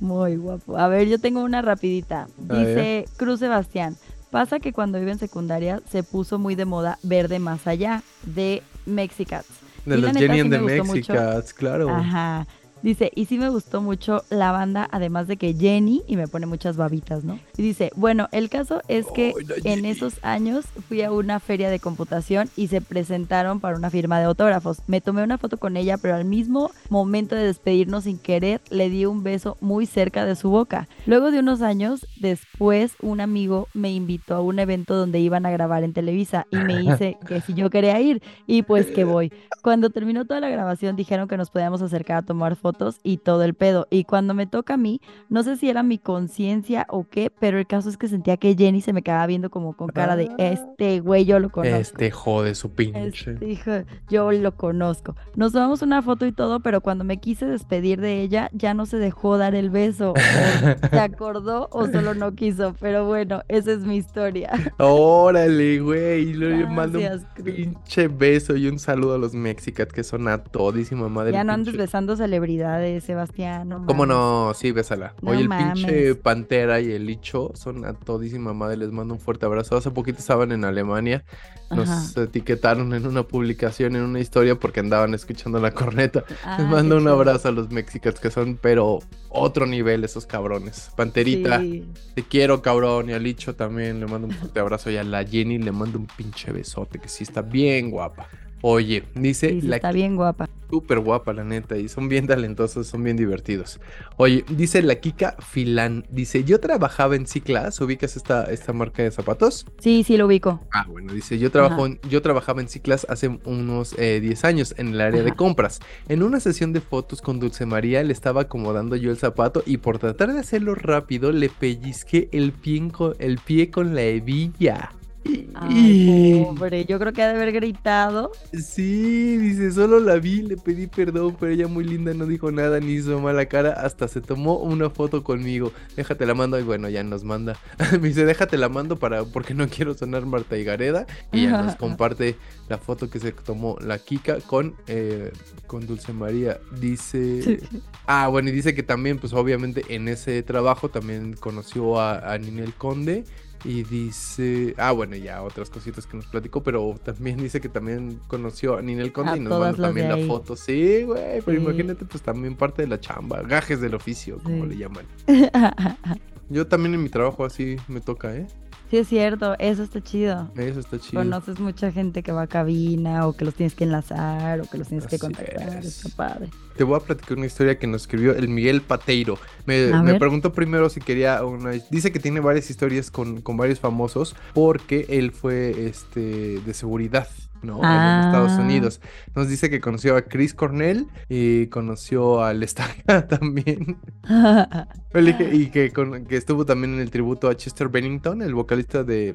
muy guapo. A ver, yo tengo una rapidita. Dice Cruz Sebastián. Pasa que cuando iba en secundaria se puso muy de moda Verde Más Allá de Mexicats. De Y los Jenny and the mucho. Mexicats, claro. Ajá. Dice, y sí me gustó mucho la banda, además de que Jenny, y me pone muchas babitas, ¿no? Y dice, bueno, el caso es que la en esos años fui a una feria de computación y se presentaron para una firma de autógrafos. Me tomé una foto con ella, pero al mismo momento de despedirnos sin querer, le di un beso muy cerca de su boca. Luego de unos años, después un amigo me invitó a un evento donde iban a grabar en Televisa y me hice (laughs) que si yo quería ir y pues que voy. Cuando terminó toda la grabación dijeron que nos podíamos acercar a tomar fotos y todo el pedo. Y cuando me toca a mí, no sé si era mi conciencia o qué, pero el caso es que sentía que Jenny se me quedaba viendo como con cara de Ah. este güey, yo lo conozco. Este jode su pinche. Este hijo, yo lo conozco. Nos tomamos una foto y todo, pero cuando me quise despedir de ella, ya no se dejó dar el beso. O (laughs) se acordó o solo no quiso. Pero bueno, esa es mi historia. Órale, güey. Le mando un pinche beso y un saludo a los Mexicats que son a todísima madre. Ya no andes pinche- besando celebridades, Sebastián. no ¿Cómo no? Sí, bésala. No Oye, el mames. pinche Pantera y el Licho son a todísima madre. Les mando un fuerte abrazo. Hace poquito estaban en Alemania. Nos Ajá. etiquetaron en una publicación, en una historia, porque andaban escuchando la corneta. Ah, Les mando un abrazo a los Mexicats que son, pero otro nivel esos cabrones. Panterita, Sí. te quiero, cabrón. Y al Licho también le mando un fuerte abrazo. Y a la Jenny le mando un pinche besote, que sí está bien guapa. Oye, dice Sí, sí, la está bien guapa. Súper guapa, la neta, y son bien talentosos, son bien divertidos. Oye, dice la Kika Filán, dice, yo trabajaba en C-Class, ¿ubicas esta, esta marca de zapatos? Sí, sí, lo ubico. Ah, bueno, dice, yo, trabajo en- yo trabajaba en C-Class hace unos eh, 10 años en el área de compras. En una sesión de fotos con Dulce María le estaba acomodando yo el zapato y por tratar de hacerlo rápido le pellizqué el pie con, el pie con la hebilla. Ay, pobre. Yo creo que ha de haber gritado. Sí, dice, solo la vi, le pedí perdón, pero ella muy linda no dijo nada ni hizo mala cara, hasta se tomó una foto conmigo. Déjate la mando y bueno, ya nos manda. (laughs) Me dice, déjate la mando para porque no quiero sonar Marta y Gareda y ya nos (laughs) comparte la foto que se tomó la Kika con eh, con Dulce María. Dice, ah, bueno, y dice que también pues obviamente en ese trabajo también conoció a, a Ninel Conde. Y dice, ah, bueno, ya otras cositas que nos platicó, pero también dice que también conoció a Ninel Conde A y nos mandó también la foto. Sí, güey, pero Sí. imagínate, pues también parte de la chamba, gajes del oficio, como Sí. le llaman. (laughs) Yo también en mi trabajo así me toca, ¿eh? Sí, es cierto. Eso está chido. Eso está chido. Conoces mucha gente que va a cabina o que los tienes que enlazar o que los tienes que contactar. es. Está padre. Te voy a platicar una historia que nos escribió el Miguel Pateiro. Me, me preguntó primero si quería una. Dice que tiene varias historias con, con varios famosos porque él fue este de seguridad. ¿No? En Ah. Estados Unidos. Nos dice que conoció a Chris Cornell y conoció al (laughs) Estaca también. (laughs) Y que, con- que estuvo también en el tributo a Chester Bennington, el vocalista de,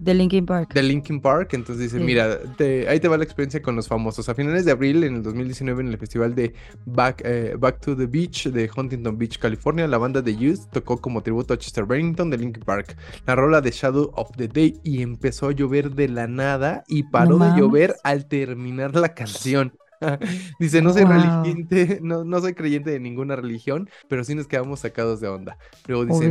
de Linkin Park. de Linkin Park. Entonces dice, Sí. mira, te- ahí te va la experiencia con los famosos. A finales de abril, en el 2019, en el festival de Back, eh, Back to the Beach de Huntington Beach, California, la banda de Youth tocó como tributo a Chester Bennington de Linkin Park la rola de Shadow of the Day y empezó a llover de la nada y paró No de llover al terminar la canción. (laughs) Dice, no soy Wow. religiente, no, no soy creyente de ninguna religión, pero sí nos quedamos sacados de onda. Luego dice,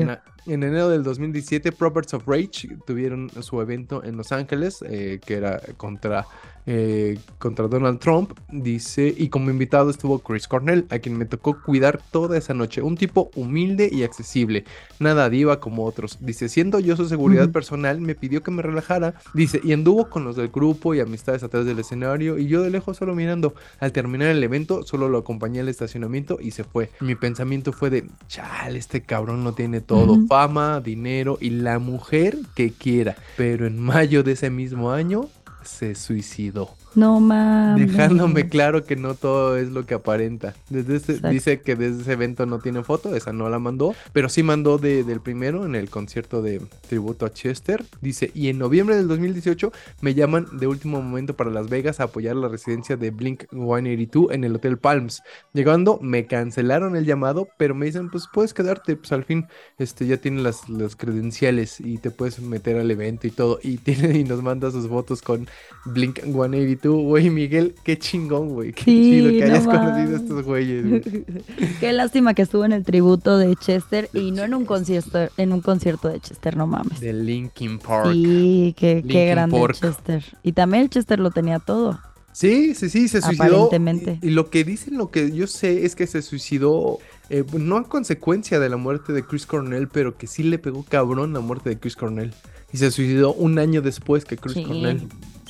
en, enero del 2017, Prophets of Rage tuvieron su evento en Los Ángeles, eh, que era contra, eh, contra Donald Trump. Dice, y como invitado estuvo Chris Cornell, a quien me tocó cuidar toda esa noche. Un tipo humilde y accesible, nada diva como otros. Dice, siendo yo su seguridad personal, me pidió que me relajara. Dice, y anduvo con los del grupo y amistades atrás del escenario, y yo de lejos solo mirando. Al terminar el evento, solo lo acompañé al estacionamiento y se fue. Mi pensamiento fue de, chale, este cabrón no tiene todo, fama, dinero y la mujer que quiera. Pero en mayo de ese mismo año se suicidó, No mames. dejándome claro que no todo es lo que aparenta. Desde ese- dice que desde ese evento no tiene foto, esa no la mandó, pero sí mandó de- del primero en el concierto de tributo a Chester. Dice, y en noviembre del 2018 me llaman de último momento para Las Vegas a apoyar la residencia de Blink 182 en el Hotel Palms. Llegando, me cancelaron el llamado, pero me dicen, pues puedes quedarte, pues al fin este, ya tiene las, las credenciales y te puedes meter al evento y todo. Y, tiene, y nos manda sus fotos con Blink 182. Güey, Miguel, qué chingón, güey. Qué Sí, chido que no hayas conocido a estos güeyes. güey. (laughs) Qué lástima que estuvo en el tributo de Chester y no en un concierto, en un concierto de Chester, no mames. De Linkin Park. Sí, qué, grande Park. Chester. Y también el Chester lo tenía todo. Sí, sí, sí, se suicidó. Aparentemente. Y, y lo que dicen, lo que yo sé es que se suicidó, eh, no a consecuencia de la muerte de Chris Cornell, pero que sí le pegó cabrón la muerte de Chris Cornell. Y se suicidó un año después que Chris Sí. Cornell.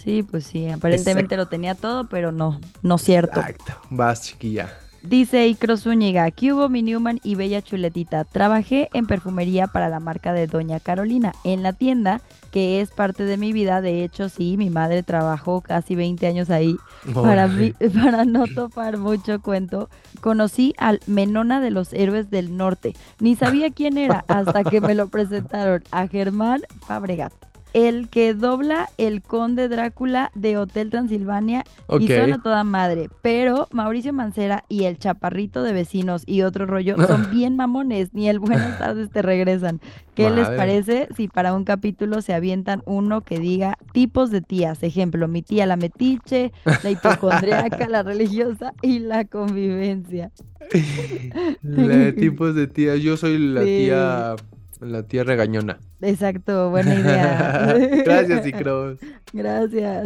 Sí, pues sí, aparentemente lo tenía todo, pero no, no cierto. Exacto. Vas, chiquilla. Dice Icro Zúñiga, ¿qué hubo mi Newman y Bella Chuletita? Trabajé en perfumería para la marca de Doña Carolina, en la tienda, que es parte de mi vida. De hecho, sí, mi madre trabajó casi 20 años ahí. Para, mí- (laughs) para no topar mucho cuento, conocí al Menona de los Héroes del Norte. Ni sabía quién era hasta que me lo presentaron a Germán Fabregat. El que dobla el conde Drácula de Hotel Transilvania y suena toda madre. Pero Mauricio Mancera y el chaparrito de vecinos y otro rollo son (laughs) bien mamones. Ni el buenas tardes te regresan. ¿Qué les parece si para un capítulo se avientan uno que diga tipos de tías? Ejemplo, mi tía la metiche, la hipocondriaca, la religiosa y la convivencia. (laughs) La de tipos de tías. Yo soy la Sí. tía. La tía regañona. Exacto, buena idea. (laughs) Gracias, Icros. Gracias.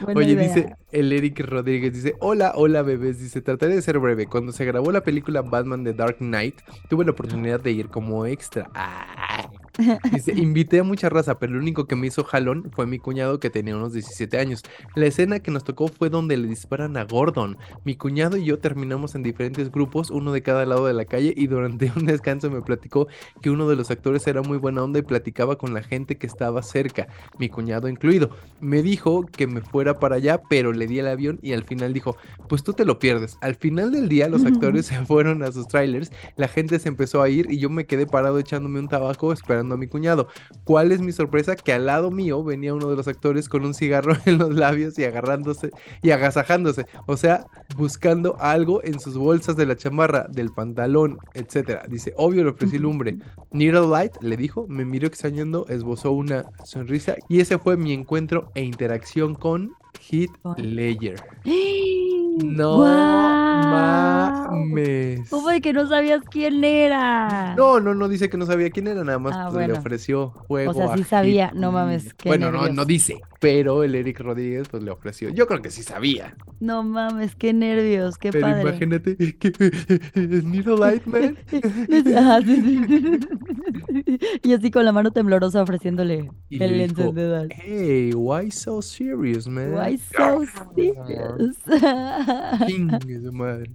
buena Oye, idea. dice el Eric Rodríguez, dice, hola, hola bebés, dice, trataré de ser breve. Cuando se grabó la película Batman de Dark Knight, tuve la oportunidad de ir como extra. Ah, Dice, invité a mucha raza, pero el único que me hizo jalón fue mi cuñado que tenía unos 17 años. La escena que nos tocó fue donde le disparan a Gordon. Mi cuñado y yo terminamos en diferentes grupos, uno de cada lado de la calle, y durante un descanso me platicó que uno de los actores era muy buena onda y platicaba con la gente que estaba cerca, mi cuñado incluido. Me dijo que me fuera para allá, pero le di el avión y al final dijo, pues tú te lo pierdes. Al final del día los actores (laughs) se fueron a sus trailers, la gente se empezó a ir y yo me quedé parado echándome un tabaco esperando a mi cuñado. ¿Cuál es mi sorpresa? Que al lado mío venía uno de los actores con un cigarro (laughs) en los labios y agarrándose y agasajándose, o sea, buscando algo en sus bolsas de la chamarra, del pantalón, etcétera. Dice, obvio le ofrecí lumbre. Needle Light le dijo, me miró extrañando, esbozó una sonrisa y ese fue mi encuentro e interacción con Heath Ledger. (gasps) No mames. ¿Cómo de que no sabías quién era? No, no, no dice que no sabía quién era, nada más Ah, pues, le ofreció juego. O sea, sí sabía, no mames, qué Bueno, no, nervios. no dice, pero el Eric Rodríguez pues le ofreció. Yo creo que sí sabía. No mames, qué nervios, qué pero padre. imagínate que Needle Light Man. Ajá, sí, sí. Y así con la mano temblorosa ofreciéndole Y el encendedor. Hey, why so serious, man? Why so serious? Su madre.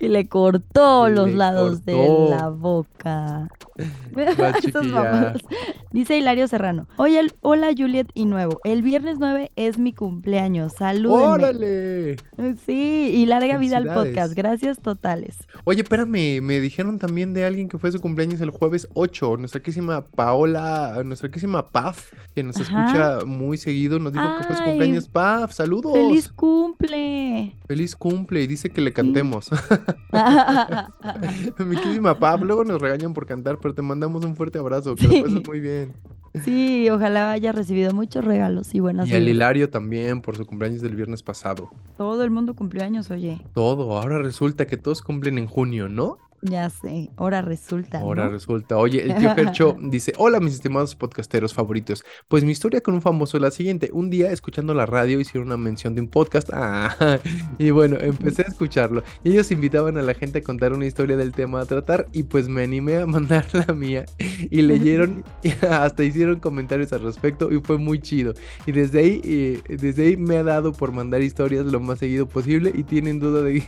Y le cortó los lados cortó. de la boca. (laughs) Dice Hilario Serrano. Oye, el- hola Juliet y Nuevo. El viernes 9 es mi cumpleaños. Salúdenme. ¡Órale! Sí, y larga vida al podcast. Gracias totales. Oye, espérame, me dijeron también de alguien que fue su cumpleaños el jueves 8, nuestra querísima Paola, nuestra querísima Paf, que nos Ajá. escucha muy seguido, nos dijo que fue su cumpleaños. Paf, saludos. ¡Feliz cumple! Feliz cumple y dice que le cantemos. (laughs) (laughs) Mi queridísima Paf, luego nos regañan por cantar, pero te mandamos un fuerte abrazo, que Sí. lo pases muy bien. sí, ojalá haya recibido muchos regalos y buenas Y al. Hilario también por su cumpleaños del viernes pasado. Todo el mundo cumplió años, oye. Todo, ahora resulta que todos cumplen en junio, ¿no? Ya sé, ahora resulta. Ahora ¿no? resulta. Oye, el tío Fercho (laughs) dice: Hola, mis estimados podcasteros favoritos. Pues mi historia con un famoso es la siguiente. Un día, escuchando la radio, hicieron una mención de un podcast. Ah, (laughs) y bueno, empecé a escucharlo. Y ellos invitaban a la gente a contar una historia del tema a tratar. Y pues me animé a mandar (laughs) la mía. Y leyeron, y hasta hicieron comentarios al respecto. Y fue muy chido. Y desde ahí, eh, desde ahí me ha dado por mandar historias lo más seguido posible. Y tienen duda de.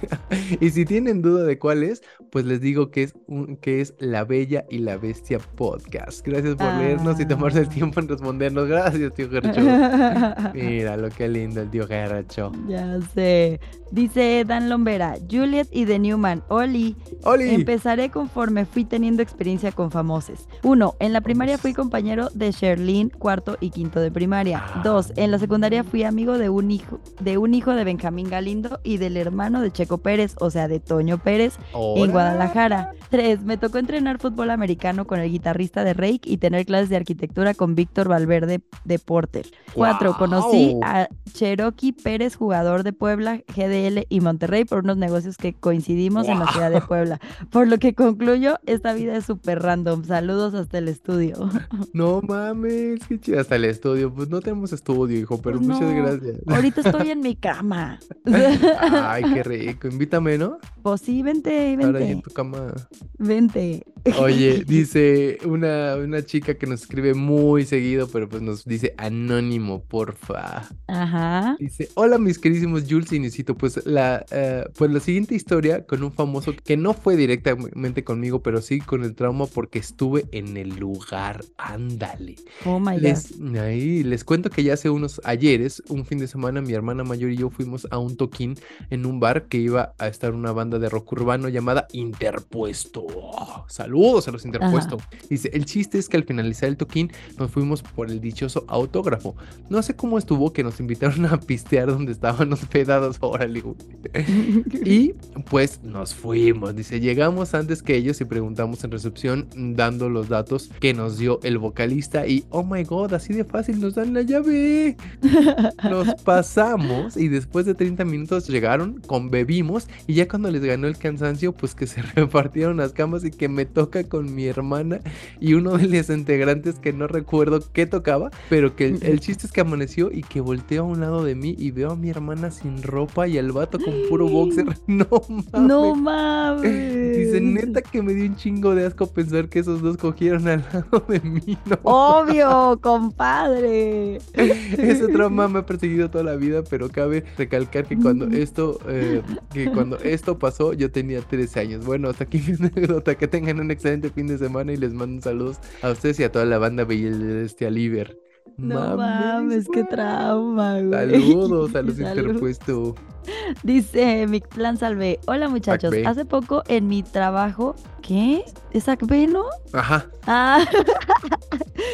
y si tienen duda de cuál es, pues les digo que es, un, que es La Bella y la Bestia Podcast. Gracias por leernos y tomarse el Ah. tiempo en respondernos. Gracias, tío Gercho. (laughs) Mira lo que lindo el tío Gercho. Ya sé. Dice Dan Lombera, Juliet y The Newman. Oli, ¡Oli! empezaré conforme fui teniendo experiencia con famoses. Uno, en la primaria fui compañero de Sherlyn, cuarto y quinto de primaria. Ah. Dos, en la secundaria fui amigo de un hijo, de un hijo de Benjamín Galindo y del hermano de Checo Pérez, o sea, de Toño Pérez, en Órale. Guadalajara. Tres, me tocó entrenar fútbol americano con el guitarrista de Rake y tener clases de arquitectura con Víctor Valverde de Porter. Cuatro, conocí ¡Guau! a Cherokee Pérez, jugador de Puebla, GDL y Monterrey por unos negocios que coincidimos en la ciudad de Puebla. Por lo que concluyo, esta vida es súper random. Saludos hasta el estudio. No mames, qué chido. Hasta el estudio. Pues no tenemos estudio, hijo, pero Pues muchas gracias. Ahorita estoy en mi (laughs) cama. Ay, qué rico. Invítame, ¿no? Pues sí, vente, Ahora ahí en vente. tu cama. Vente. Oye, (laughs) dice una, una chica que nos escribe muy seguido, pero pues nos dice anónimo, porfa. Ajá. Dice, hola mis queridísimos Jules y Nisito, pues la, eh, pues la siguiente historia con un famoso que no fue directamente conmigo, pero sí con el trauma porque estuve en el lugar, ándale. Oh my God. Ahí, les cuento que ya hace unos ayeres, un fin de semana, mi hermana mayor y yo fuimos a un toquín en un bar que iba a estar una banda de rock urbano llamada Interpuesto. Oh, saludos a los Interpuesto. Dice, el chiste es que al finalizar el toquín nos fuimos por el dichoso autógrafo. No sé cómo estuvo que nos invitaron a pistear donde estaban hospedados. Órale. (laughs) Y pues nos fuimos. Dice, llegamos antes que ellos y preguntamos en recepción dando los datos que nos dio el vocalista y oh my god, así de fácil nos dan la llave. (laughs) Nos pasamos y después de 30 minutos llegaron, conbebimos y ya cuando les ganó el cansancio, pues que se (laughs) repartieron las camas y que me toca con mi hermana y uno de los integrantes que no recuerdo qué tocaba, pero que el, el chiste es que amaneció y que volteo a un lado de mí y veo a mi hermana sin ropa y al vato con puro boxer. (gasps) (laughs) No mames. No mames. Dice, neta que me dio un chingo de asco pensar que esos dos cogieron al lado de mí. (laughs) No. Obvio, compadre. (laughs) Ese trauma me ha perseguido toda la vida, pero cabe recalcar que cuando esto, eh, que cuando esto pasó, yo tenía 13 años. Bueno, hasta aquí mi anécdota. Que tengan un excelente fin de semana y les mando saludos a ustedes y a toda la banda este Aliver. No mames, qué trauma, güey. Saludos a los (laughs) Salud. interpuestos. Dice mi plan salve. Hola muchachos, hace poco en mi trabajo, ¿qué? ¿Es B, no? Ajá. Ah, (laughs)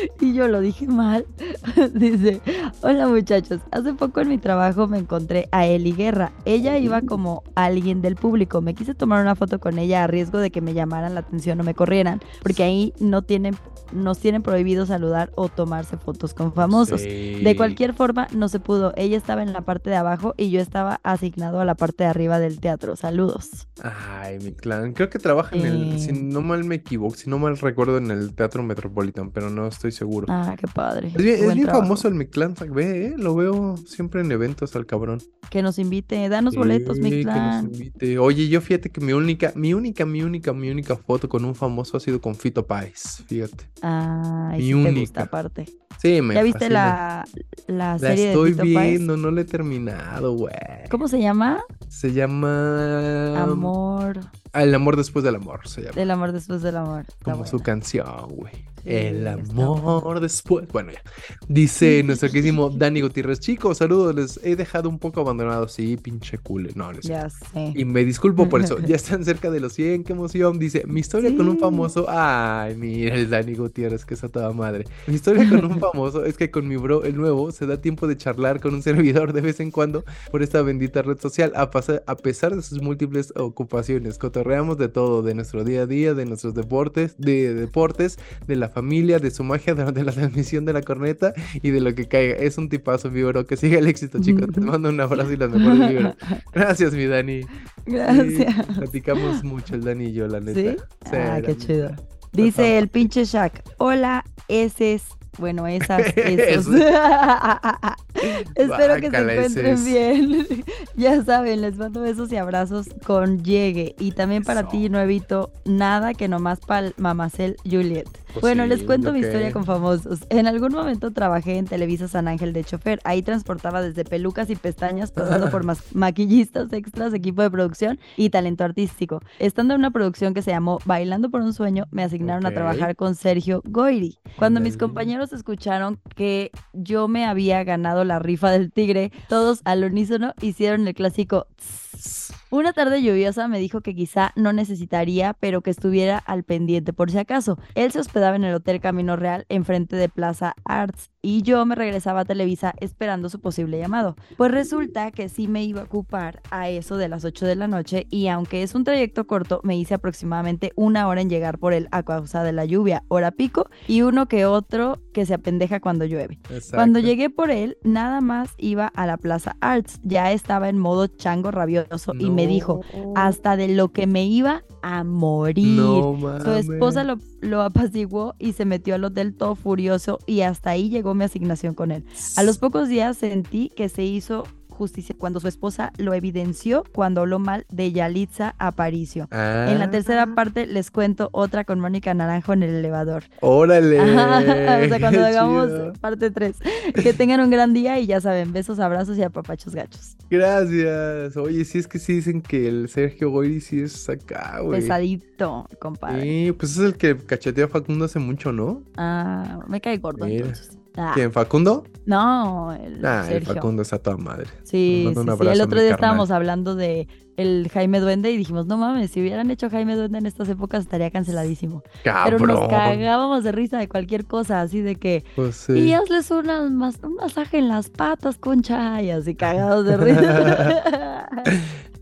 (laughs) y yo lo dije mal. (laughs) Dice, hola muchachos, hace poco en mi trabajo me encontré a Eli Guerra. Ella iba como alguien del público. Me quise tomar una foto con ella a riesgo de que me llamaran la atención o me corrieran, porque ahí no tienen, nos tienen prohibido saludar o tomarse fotos con famosos. De cualquier forma, no se pudo. Ella estaba en la parte de abajo y yo estaba asignado a la parte de arriba del teatro. Saludos. Ay, mi clan. Creo que trabaja en el, si no mal me equivoco, si no mal recuerdo, en el Teatro Metropolitan, pero no estoy seguro. Ah, qué padre. Es bien, es famoso el mi clan, ve, ¿eh? Lo veo siempre en eventos al cabrón. Que nos invite, danos boletos, Sí, mi que nos invite. Oye, yo fíjate que mi única, mi única, mi única, mi única foto con un famoso ha sido con Fito Páez, fíjate. Ay, Mi te única. gusta aparte. Sí, me ¿Ya viste fascina. la, la La serie estoy de Tito Páez? viendo, no la he terminado, güey. ¿Cómo se llama? Se llama... Amor. El amor después del amor, se llama. Del amor después del amor. Como su buena. canción, güey. Sí, El amor después. Bueno, ya. Dice (laughs) nuestro queridísimo Dani Gutiérrez. Chicos, saludos. Les he dejado un poco abandonados. Sí, pinche cule. No, no es Ya sé. Y me disculpo por eso. (laughs) Ya están cerca de los 100. Qué emoción. Dice, mi historia con un famoso. Ay, mira el Dani Gutiérrez, que es a toda madre. Mi historia con un (laughs) famoso es que con mi bro, el nuevo, se da tiempo de charlar con un servidor de vez en cuando por esta bendita red social. A, pasa- a pesar de sus múltiples ocupaciones, cotorreamos de todo, de nuestro día a día, de nuestros deportes, de deportes, de la familia, de su magia (laughs) durante la transmisión de la corneta y de lo que caiga. Es un tipazo, mi bro. Que siga el éxito, (laughs) chicos. Te mando un abrazo y las mejores vibras. (laughs) Gracias, mi Dani. Sí, Gracias. platicamos mucho el Dani y yo, la neta. ¿Sí? Sí, Ah, qué neta. chido. Dice el pinche Shaq. Hola, ese es. Bueno, esas, (laughs) esos. (laughs) Espero que se encuentren bien. (laughs) ya saben, les mando besos y abrazos con llegue. Y también para Eso. ti no evito nada que nomás para mamacel Juliet. Pues bueno, sí, les cuento mi que- historia con famosos. En algún momento trabajé en Televisa San Ángel de chofer. Ahí transportaba desde pelucas y pestañas, pasando por (laughs) maquillistas, extras, equipo de producción y talento artístico. Estando en una producción que se llamó Bailando por un sueño, me asignaron a trabajar con Sergio Goiri. Cuando mis compañeros escucharon que yo me había ganado la rifa del tigre, todos al unísono hicieron el clásico "Tss". Una tarde lluviosa me dijo que quizá no necesitaría, pero que estuviera al pendiente por si acaso. Él se hospedaba en el Hotel Camino Real, enfrente de Plaza Arts, y yo me regresaba a Televisa esperando su posible llamado. Pues resulta que sí me iba a ocupar a eso de las 8 de la noche, y aunque es un trayecto corto, me hice aproximadamente una hora en llegar por él a causa de la lluvia, hora pico, y uno que otro que se apendeja cuando llueve. Cuando llegué por él, nada más iba a la Plaza Arts. Ya estaba en modo chango rabioso y me dijo hasta de lo que me iba a morir. No Su esposa lo, lo apaciguó y se metió al hotel todo furioso y hasta ahí llegó mi asignación con él. A los pocos días sentí que se hizo justicia cuando su esposa lo evidenció cuando habló mal de Yalitza Aparicio. En la Ah, tercera parte les cuento otra con Mónica Naranjo en el elevador. Órale. (laughs) O sea, cuando (laughs) hagamos chido. parte 3. Que tengan un gran día y ya saben, besos, abrazos y apapachos gachos. Gracias. Oye, sí es que sí dicen que el Sergio Goyri sí es acá, güey. Pesadito, compadre. Sí, pues es el que cacheteó a Facundo hace mucho, ¿no? Ah, me cae gordo Mira. entonces. Ah, ¿Quién, Facundo? no, el Ah, el. Facundo está toda madre. Sí, sí, El otro día carnal. estábamos hablando de el Jaime Duende y dijimos, no mames, si hubieran hecho Jaime Duende en estas épocas estaría canceladísimo. Pero nos cagábamos de risa de cualquier cosa, así de que, Pues sí. y hazles una mas- un masaje en las patas, concha, y así cagados de risa. (laughs)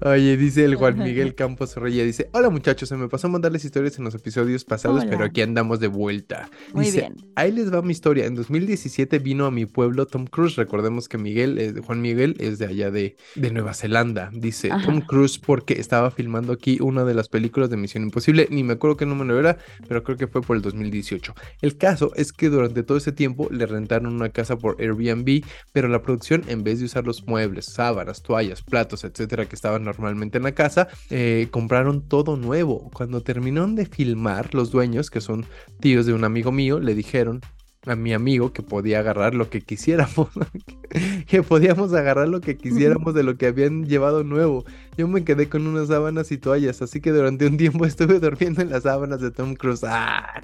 Oye, dice el Juan Miguel (laughs) Campos Reyes, dice, hola muchachos, se me pasó a mandarles historias en los episodios pasados, pero aquí andamos de vuelta. Muy Dice, bien. ahí les va mi historia. En 2017 vino a mi pueblo Tom Cruise. Recordemos que Miguel, eh, Juan Miguel, es de allá de, de Nueva Zelanda. Dice Ajá. Tom Cruise porque estaba filmando aquí una de las películas de Misión Imposible. Ni me acuerdo qué número era, pero creo que fue por el 2018. El caso es que durante todo ese tiempo le rentaron una casa por Airbnb, pero la producción, en vez de usar los muebles, sábanas, toallas, platos, etcétera, que estaban normalmente en la casa, eh, compraron todo nuevo. Cuando terminaron de filmar, los dueños, que son tíos de un amigo mío, le dijeron a mi amigo que podía agarrar lo que quisiéramos, (laughs) que podíamos agarrar lo que quisiéramos de lo que habían llevado nuevo. Yo me quedé con unas sábanas y toallas, así que durante un tiempo (laughs) estuve durmiendo en las sábanas de Tom Cruise. ¡Ah!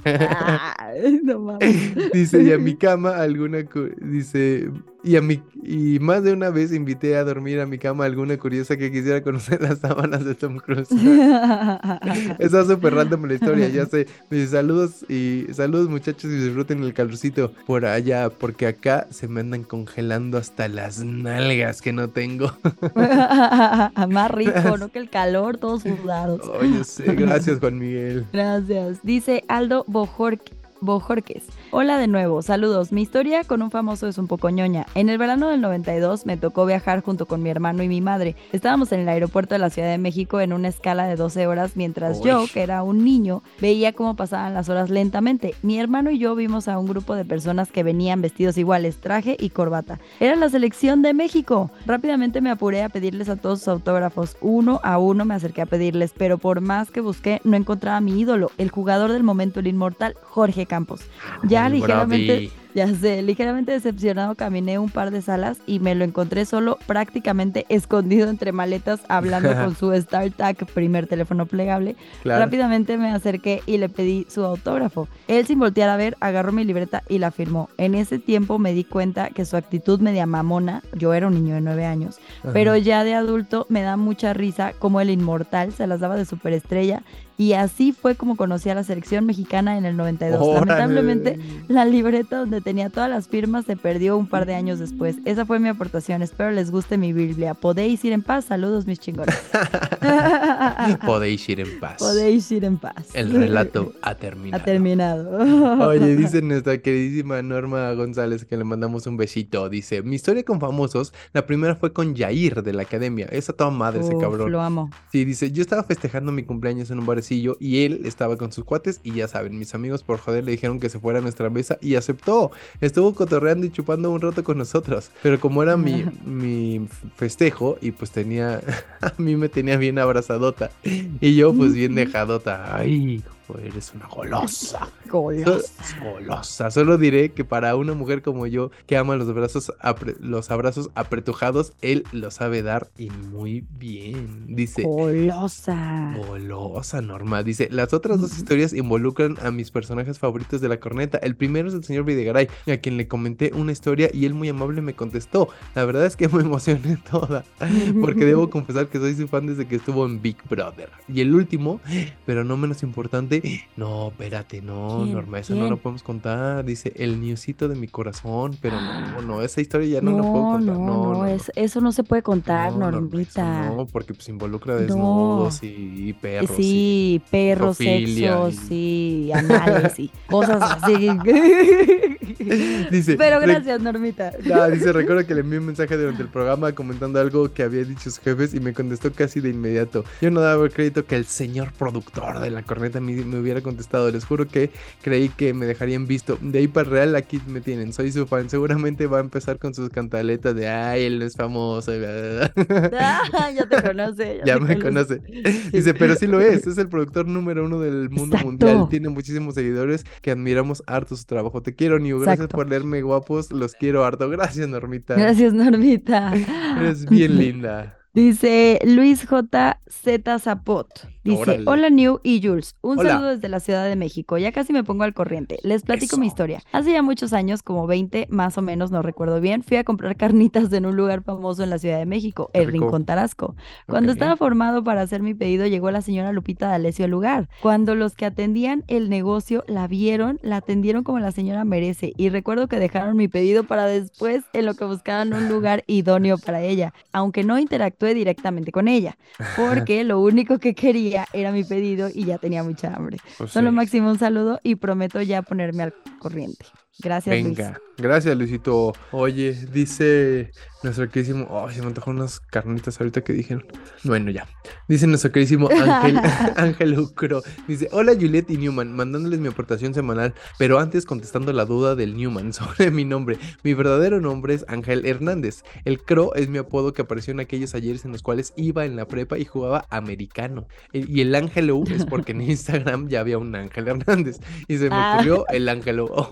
Ay, no mames. (laughs) Dice, y a mi cama alguna, dice, y a mi, y más de una vez invité a dormir a mi cama a alguna curiosa que quisiera conocer las sábanas de Tom Cruise. (laughs) Está súper random la historia, ya sé. Dice, saludos y saludos muchachos y disfruten el calorcito por allá, porque acá se me andan congelando hasta las nalgas que no tengo. (laughs) Más rico, ¿no? (laughs) Que el calor, todos sudados. Oye, sí, gracias Juan Miguel. Gracias. Dice Aldo Bojorque. Hola de nuevo, saludos. Mi historia con un famoso es un poco ñoña. En el verano del 92 me tocó viajar junto con mi hermano y mi madre. Estábamos en el aeropuerto de la Ciudad de México en una escala de 12 horas mientras yo, que era un niño, veía cómo pasaban las horas lentamente. Mi hermano y yo vimos a un grupo de personas que venían vestidos iguales, traje y corbata. Era la selección de México. Rápidamente me apuré a pedirles a todos sus autógrafos. Uno a uno me acerqué a pedirles, pero por más que busqué, no encontraba a mi ídolo, el jugador del momento, el inmortal Jorge Campos. Ya El ligeramente, Brody. (laughs) ya sé, ligeramente decepcionado caminé un par de salas y me lo encontré solo prácticamente escondido entre maletas hablando (laughs) con su StarTAC, primer teléfono plegable. Claro. Rápidamente me acerqué y le pedí su autógrafo. Él sin voltear a ver agarró mi libreta y la firmó. En ese tiempo me di cuenta que su actitud media mamona, yo era un niño de nueve años, Ajá. pero ya de adulto me da mucha risa como el inmortal se las daba de superestrella y así fue como conocí a la selección mexicana en el 92. Órale. Lamentablemente la libreta donde tenía todas las firmas se perdió un par de años después. Esa fue mi aportación. Espero les guste mi Biblia. Podéis ir en paz. Saludos, mis chingones. (laughs) Podéis ir en paz. Podéis ir en paz. El relato ha terminado. ha terminado. Oye, dice nuestra queridísima Norma González que le mandamos un besito. Dice, mi historia con famosos, la primera fue con Yair de la academia. Esa toda madre ese cabrón. Lo amo. Sí, dice, yo estaba festejando mi cumpleaños en un barecillo y él estaba con sus cuates y ya saben, mis amigos por joder le dijeron que se fuera a nuestra mesa y aceptó. Estuvo cotorreando y chupando un rato con nosotros. Pero como era mi, mi festejo y pues tenía, (laughs) a mí me tenía bien abrazadota y yo pues bien dejadota. Ay, eres una golosa. Golosa. Golosa. Solo diré que para una mujer como yo que ama los brazos los abrazos apretujados, él lo sabe dar y muy bien. Dice, Golosa. Golosa, Norma. Dice, las otras dos historias involucran a mis personajes favoritos de la corneta. El primero es el señor Videgaray, a quien le comenté una historia y él muy amable me contestó. La verdad es que me (laughs) emocioné toda, porque debo (laughs) confesar que soy su fan desde que estuvo en Big Brother. Y el último, pero no menos importante, (gasps) no, espérate, no, ¿Quién? Norma, eso no lo podemos contar. Dice, el newsito de mi corazón, pero no, (gasps) no, esa historia ya no, la puedo No, contar. no, No, no, no, es- eso no se puede contar, no, Normita. No, porque pues involucra No. desnudos y, y perros. y- Sí, perros, zoofilia sexo, y- sí, (laughs) anales y cosas así. (laughs) Dice, Pero "Re- gracias, Normita. Ah, dice, (laughs) recuerdo que le envié un mensaje durante el programa comentando algo que había dicho sus jefes y me contestó casi de inmediato. Yo no daba crédito que el señor productor de la corneta me, me hubiera contestado. Les juro que creí que me dejarían visto. De ahí para real, aquí me tienen. Soy su fan. Seguramente va a empezar con sus cantaletas de, ay, él no es famoso. bla, bla, bla". Ah, ya te conoce. Ya (laughs) te me conoce. Dice, pero sí lo es, es el productor número uno del mundo Exacto. mundial. Tiene muchísimos seguidores que admiramos harto su trabajo. Te quiero, Niu. Gracias Exacto. por leerme guapos. Los quiero harto. Gracias, Normita. Gracias, Normita. (laughs) Eres bien linda. Dice Luis J. Z. Zapot. Dice, Órale. hola New y Jules, un Hola. saludo desde la Ciudad de México. Ya casi me pongo al corriente. Les platico mi Eso. historia. Hace ya muchos años, como 20 más o menos, no recuerdo bien, fui a comprar (laughs) carnitas en un lugar famoso en la Ciudad de México, Qué el rico. Rincón Tarasco. Cuando estaba formado para hacer mi pedido, llegó la señora Lupita D'Alessio al lugar. Cuando los que atendían el negocio la vieron, la atendieron como la señora merece. Y recuerdo que dejaron mi pedido para después, en lo que buscaban un lugar idóneo para ella. Aunque no interactué interactué directamente con ella, (laughs) porque lo único que quería era mi pedido y ya tenía mucha hambre. Pues Solo sí. máximo un saludo y prometo ya ponerme al corriente. Gracias, Luis. Venga, gracias Luisito. Oye, dice nuestro queridísimo. Ay, se me antojaron unas carnitas ahorita que dijeron. Bueno, ya. Dice nuestro queridísimo Ángel, (laughs) Ángel Ucro. Dice: Hola Juliet y Newman, mandándoles mi aportación semanal, pero antes contestando la duda del Newman (laughs) sobre mi nombre. Mi verdadero nombre es Ángel Hernández. El Cro es mi apodo que apareció en aquellos ayeres en los cuales iba en la prepa y jugaba americano. El- Y el Ángel U es porque en (laughs) Instagram ya había un Ángel Hernández y se me Ah. ocurrió el Ángelo.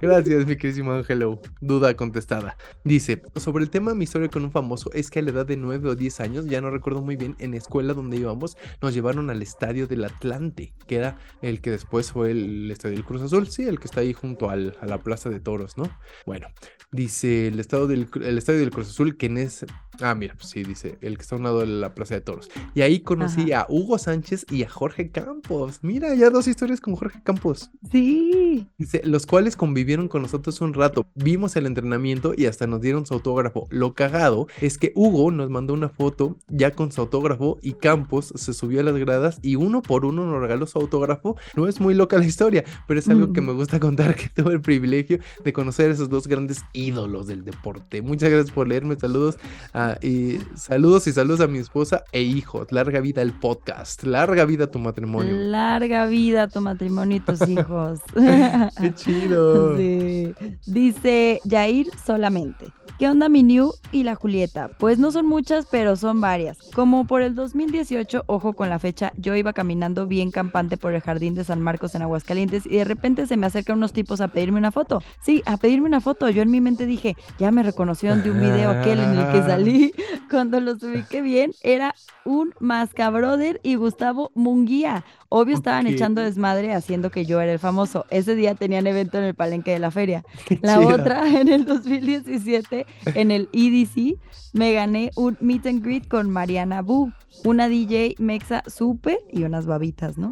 Gracias, mi queridísimo Ángelo. Duda contestada. Dice, sobre el tema mi historia con un famoso es que a la edad de 9 o 10 años, ya no recuerdo muy bien, en la escuela donde íbamos, nos llevaron al estadio del Atlante, que era el que después fue el estadio del Cruz Azul, sí, el que está ahí junto al- a la Plaza de Toros, ¿no? Bueno, dice el estadio del, el estadio del Cruz Azul, que en es... Ah, mira, pues sí, dice, el que está a un lado de la Plaza de Toros. Y ahí conocí a Hugo Sánchez y a Jorge Campos. Mira, ya dos historias con Jorge Campos. Sí. Dice, los cuales convivieron con nosotros un rato. Vimos el entrenamiento y hasta nos dieron su autógrafo. Lo cagado es que Hugo nos mandó una foto ya con su autógrafo y Campos se subió a las gradas y uno por uno nos regaló su autógrafo. No es muy loca la historia, pero es algo que Mm. me gusta contar que tuve el privilegio de conocer a esos dos grandes ídolos del deporte. Muchas gracias por leerme. Saludos a- y saludos y saludos a mi esposa e hijos. Larga vida el podcast. Larga vida tu matrimonio. Larga vida tu matrimonio y tus hijos. (laughs) Qué chido. Sí. Dice Jair solamente. ¿Qué onda mi New y la Julieta? Pues no son muchas, pero son varias. Como por el 2018, ojo con la fecha, yo iba caminando bien campante por el jardín de San Marcos en Aguascalientes y de repente se me acercan unos tipos a pedirme una foto. Sí, a pedirme una foto. Yo en mi mente dije, ya me reconocieron de un video aquel en el que salí. (laughs) Cuando los ubiqué bien, era un Mascabrother y Gustavo Munguía. Obvio estaban echando desmadre haciendo que yo era el famoso. Ese día tenían evento en el palenque de la feria. (laughs) La chido. otra, (laughs) en el 2017, en el EDC, me gané un meet and greet con Mariana Bu, una DJ mexa súper y unas babitas, ¿no?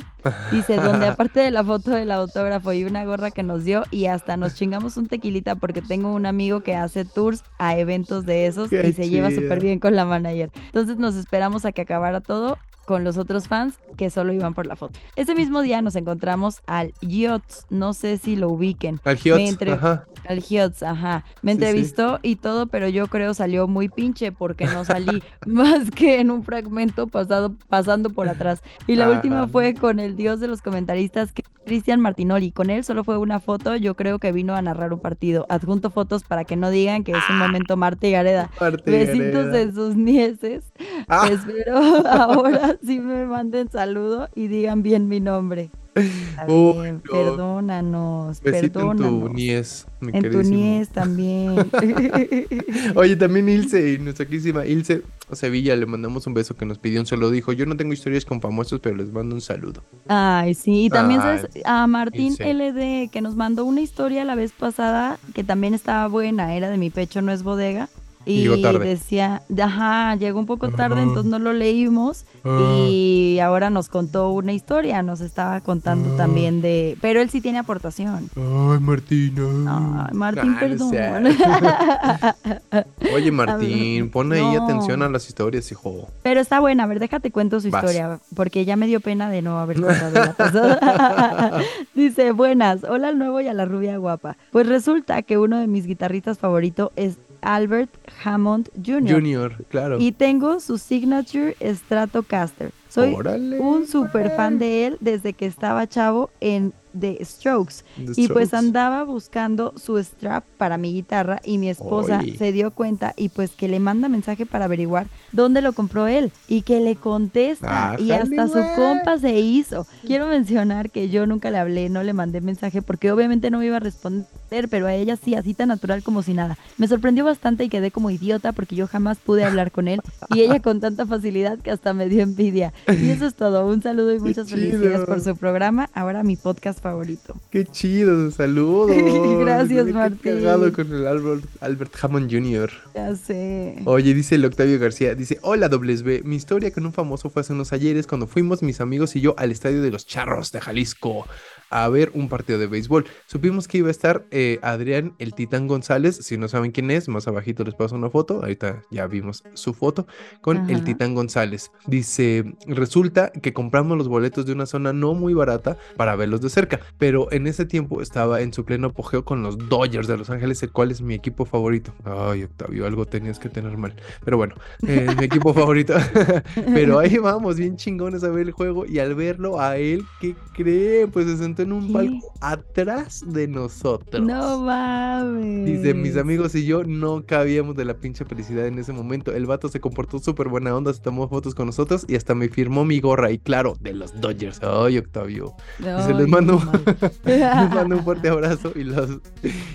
Dice, donde (laughs) aparte de la foto del autógrafo y una gorra que nos dio y hasta nos chingamos un tequilita porque tengo un amigo que hace tours a eventos de esos Qué y se lleva súper bien con la manager. Entonces nos esperamos a que acabara todo con los otros fans que solo iban por la foto. Ese mismo día nos encontramos al Yots, no sé si lo ubiquen. Al Hiots, Me entre- ajá. Al Hiots, ajá. Me Sí, sí. entrevistó y todo, pero yo creo salió muy pinche porque no salí (laughs) más que en un fragmento pasado, pasando por atrás. Y la Ah. última fue con el dios de los comentaristas, que- Cristian Martinoli. Con él solo fue una foto, yo creo que vino a narrar un partido. Adjunto fotos para que no digan que es un momento Marta y Gareda. Besitos Gareda. de sus nieces. Ah, Espero (laughs) ahora sí me manden saludo y digan bien mi nombre. Uy, perdónanos, besito en tu perdónanos. niez, mi En tu niez también. (laughs) Oye, también Ilse, nuestra queridísima Ilse Sevilla, le mandamos un beso que nos pidió un saludo. Dijo, yo no tengo historias con famosos, pero les mando un saludo. Ay, sí. Y también Ay, sabes a Martín Ilse. LD, que nos mandó una historia la vez pasada que también estaba buena. Era de mi pecho, no es bodega. Y Llegó tarde. decía, ajá, llegó un poco tarde, entonces no lo leímos. Y ahora nos contó una historia, nos estaba contando Ah. también de. Pero él sí tiene aportación. Ay, Martín, no perdón. (laughs) Oye, Martín, pon ahí no. atención a las historias, hijo. Pero está buena, a ver, déjate cuento su Vas. historia, porque ya me dio pena de no haber contado la pasada. (laughs) (laughs) Dice, buenas, hola al nuevo y a la rubia guapa. Pues resulta que uno de mis guitarristas favorito es Albert Hammond Jr. Junior, claro. Y tengo su signature Stratocaster. Soy Órale. un super fan de él desde que estaba chavo en The Strokes. Y pues andaba buscando su strap para mi guitarra y mi esposa se dio cuenta y pues que le manda mensaje para averiguar dónde lo compró él y que le contesta y Ájale, hasta su compa se hizo. Quiero mencionar que yo nunca le hablé, no le mandé mensaje porque obviamente no me iba a responder, pero a ella sí, así tan natural como si nada. Me sorprendió bastante y quedé como idiota porque yo jamás pude hablar con él y ella con tanta facilidad que hasta me dio envidia. Y eso es todo. Un saludo y muchas felicidades por su programa. Ahora mi podcast favorito. Qué chido, saludos. (laughs) Gracias, Martín. cagado con el Albert, Albert Hammond Jr. Ya sé. Oye, dice el Octavio García, dice, hola WSB, mi historia con un famoso fue hace unos ayeres cuando fuimos mis amigos y yo al estadio de los Charros de Jalisco a ver un partido de béisbol. Supimos que iba a estar eh, Adrián el Titán González, si no saben quién es, más abajito les paso una foto, ahorita ya vimos su foto, con el. Titán González. Dice, resulta que compramos los boletos de una zona no muy barata para verlos de cerca, pero en ese tiempo estaba en su pleno apogeo con los Dodgers de Los Ángeles, el cual es mi equipo favorito. Ay, Octavio, algo tenías que tener mal. Pero bueno, eh, mi (laughs) equipo favorito. (laughs) Pero ahí (laughs) vamos, bien chingones a ver el juego. Y al verlo a él, ¿qué cree? Pues se sentó en un ¿Qué? palco atrás de nosotros. No mames. Dice, mis amigos y yo no cabíamos de la pinche felicidad en ese momento. El vato se comportó súper buena onda, se tomó fotos con nosotros y hasta me firmó mi gorra. Y claro, de los Dodgers. Ay, Octavio. Dice, les Ay, mando, no mames. (laughs) les mando un fuerte (laughs) abrazo y, los,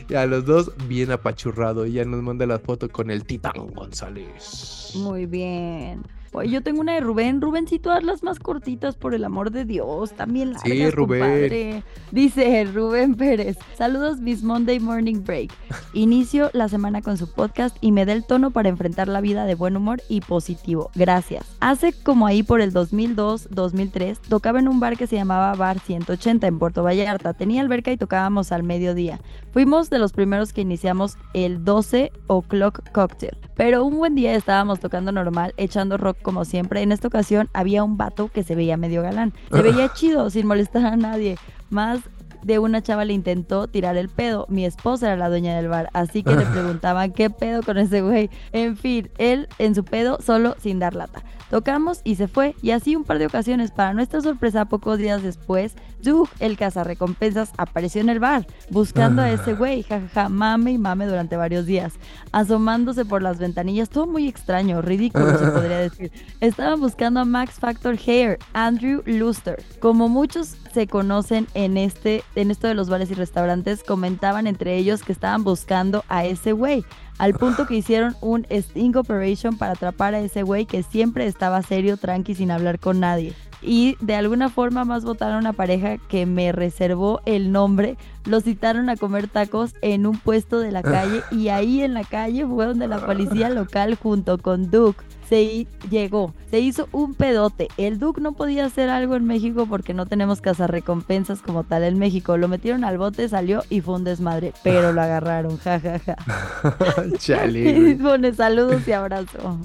y a los dos bien apachurrado. Y ya nos manda la foto con el Titán González. Muy bien. Oye, yo tengo una de Rubén. Rubencito, haz las más cortitas, por el amor de Dios. También largas, Sí, Rubén. compadre. Dice Rubén Pérez. Saludos, mis Monday Morning Break. Inicio la semana con su podcast y me da el tono para enfrentar la vida de buen humor y positivo. Gracias. Hace como ahí por el 2002-2003, tocaba en un bar que se llamaba Bar 180 en Puerto Vallarta. Tenía alberca y tocábamos al mediodía. Fuimos de los primeros que iniciamos el 12 O'Clock Cocktail. Pero un buen día estábamos tocando normal, echando rock como siempre. En esta ocasión había un vato que se veía medio galán. Se (laughs) veía chido, sin molestar a nadie. Más de una chava le intentó tirar el pedo. Mi esposa era la dueña del bar, así que le (laughs) preguntaban qué pedo con ese güey. En fin, él en su pedo solo sin dar lata. Tocamos y se fue, y así un par de ocasiones. Para nuestra sorpresa, pocos días después, Doug, el cazarrecompensas, apareció en el bar, buscando a ese güey, jajaja, mame y mame durante varios días, asomándose por las ventanillas, todo muy extraño, ridículo se (laughs) podría decir. Estaban buscando a Max Factor Hair, Andrew Luster. Como muchos se conocen en este, en esto de los bares y restaurantes, comentaban entre ellos que estaban buscando a ese güey. Al punto que (sighs) hicieron un sting operation para atrapar a ese güey que siempre estaba serio, tranqui, sin hablar con nadie. Y de alguna forma más votaron a una pareja que me reservó el nombre. Lo citaron a comer tacos en un puesto de la calle (laughs) y ahí en la calle fue donde la policía (laughs) local junto con Duke se llegó. Se hizo un pedote. El Duke no podía hacer algo en México porque no tenemos cazarrecompensas como tal en México. Lo metieron al bote, salió y fue un desmadre, pero lo agarraron. Ja, ja, ja. (laughs) Chale, pone saludos y abrazo.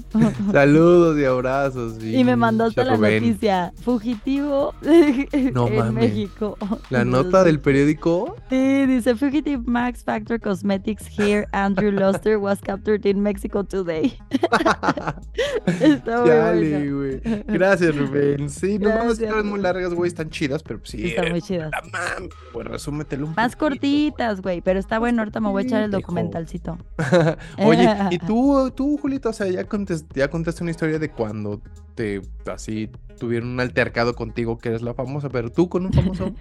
Saludos y abrazos. Y me mandó hasta la noticia. Fugitivo No en. México. La nota del periódico. Sí, dice Fugitive Max Factor Cosmetics Hair Andrew Luster was captured in Mexico today. (laughs) Está muy Chale, bueno. güey. Gracias, Rubén. Sí, no mames, muy largas, güey, están chidas, pero pues sí. Están muy chidas. la mam, pues resúmetelo un Más poquito. cortitas, güey, pero está bueno. Ahorita me voy a echar el documentalcito. (laughs) Oye, (laughs) y tú, tú, Julito, o sea, ya, contes- ya contaste una historia de cuando te así tuvieron un altercado contigo que eres la famosa, pero tú con un famoso.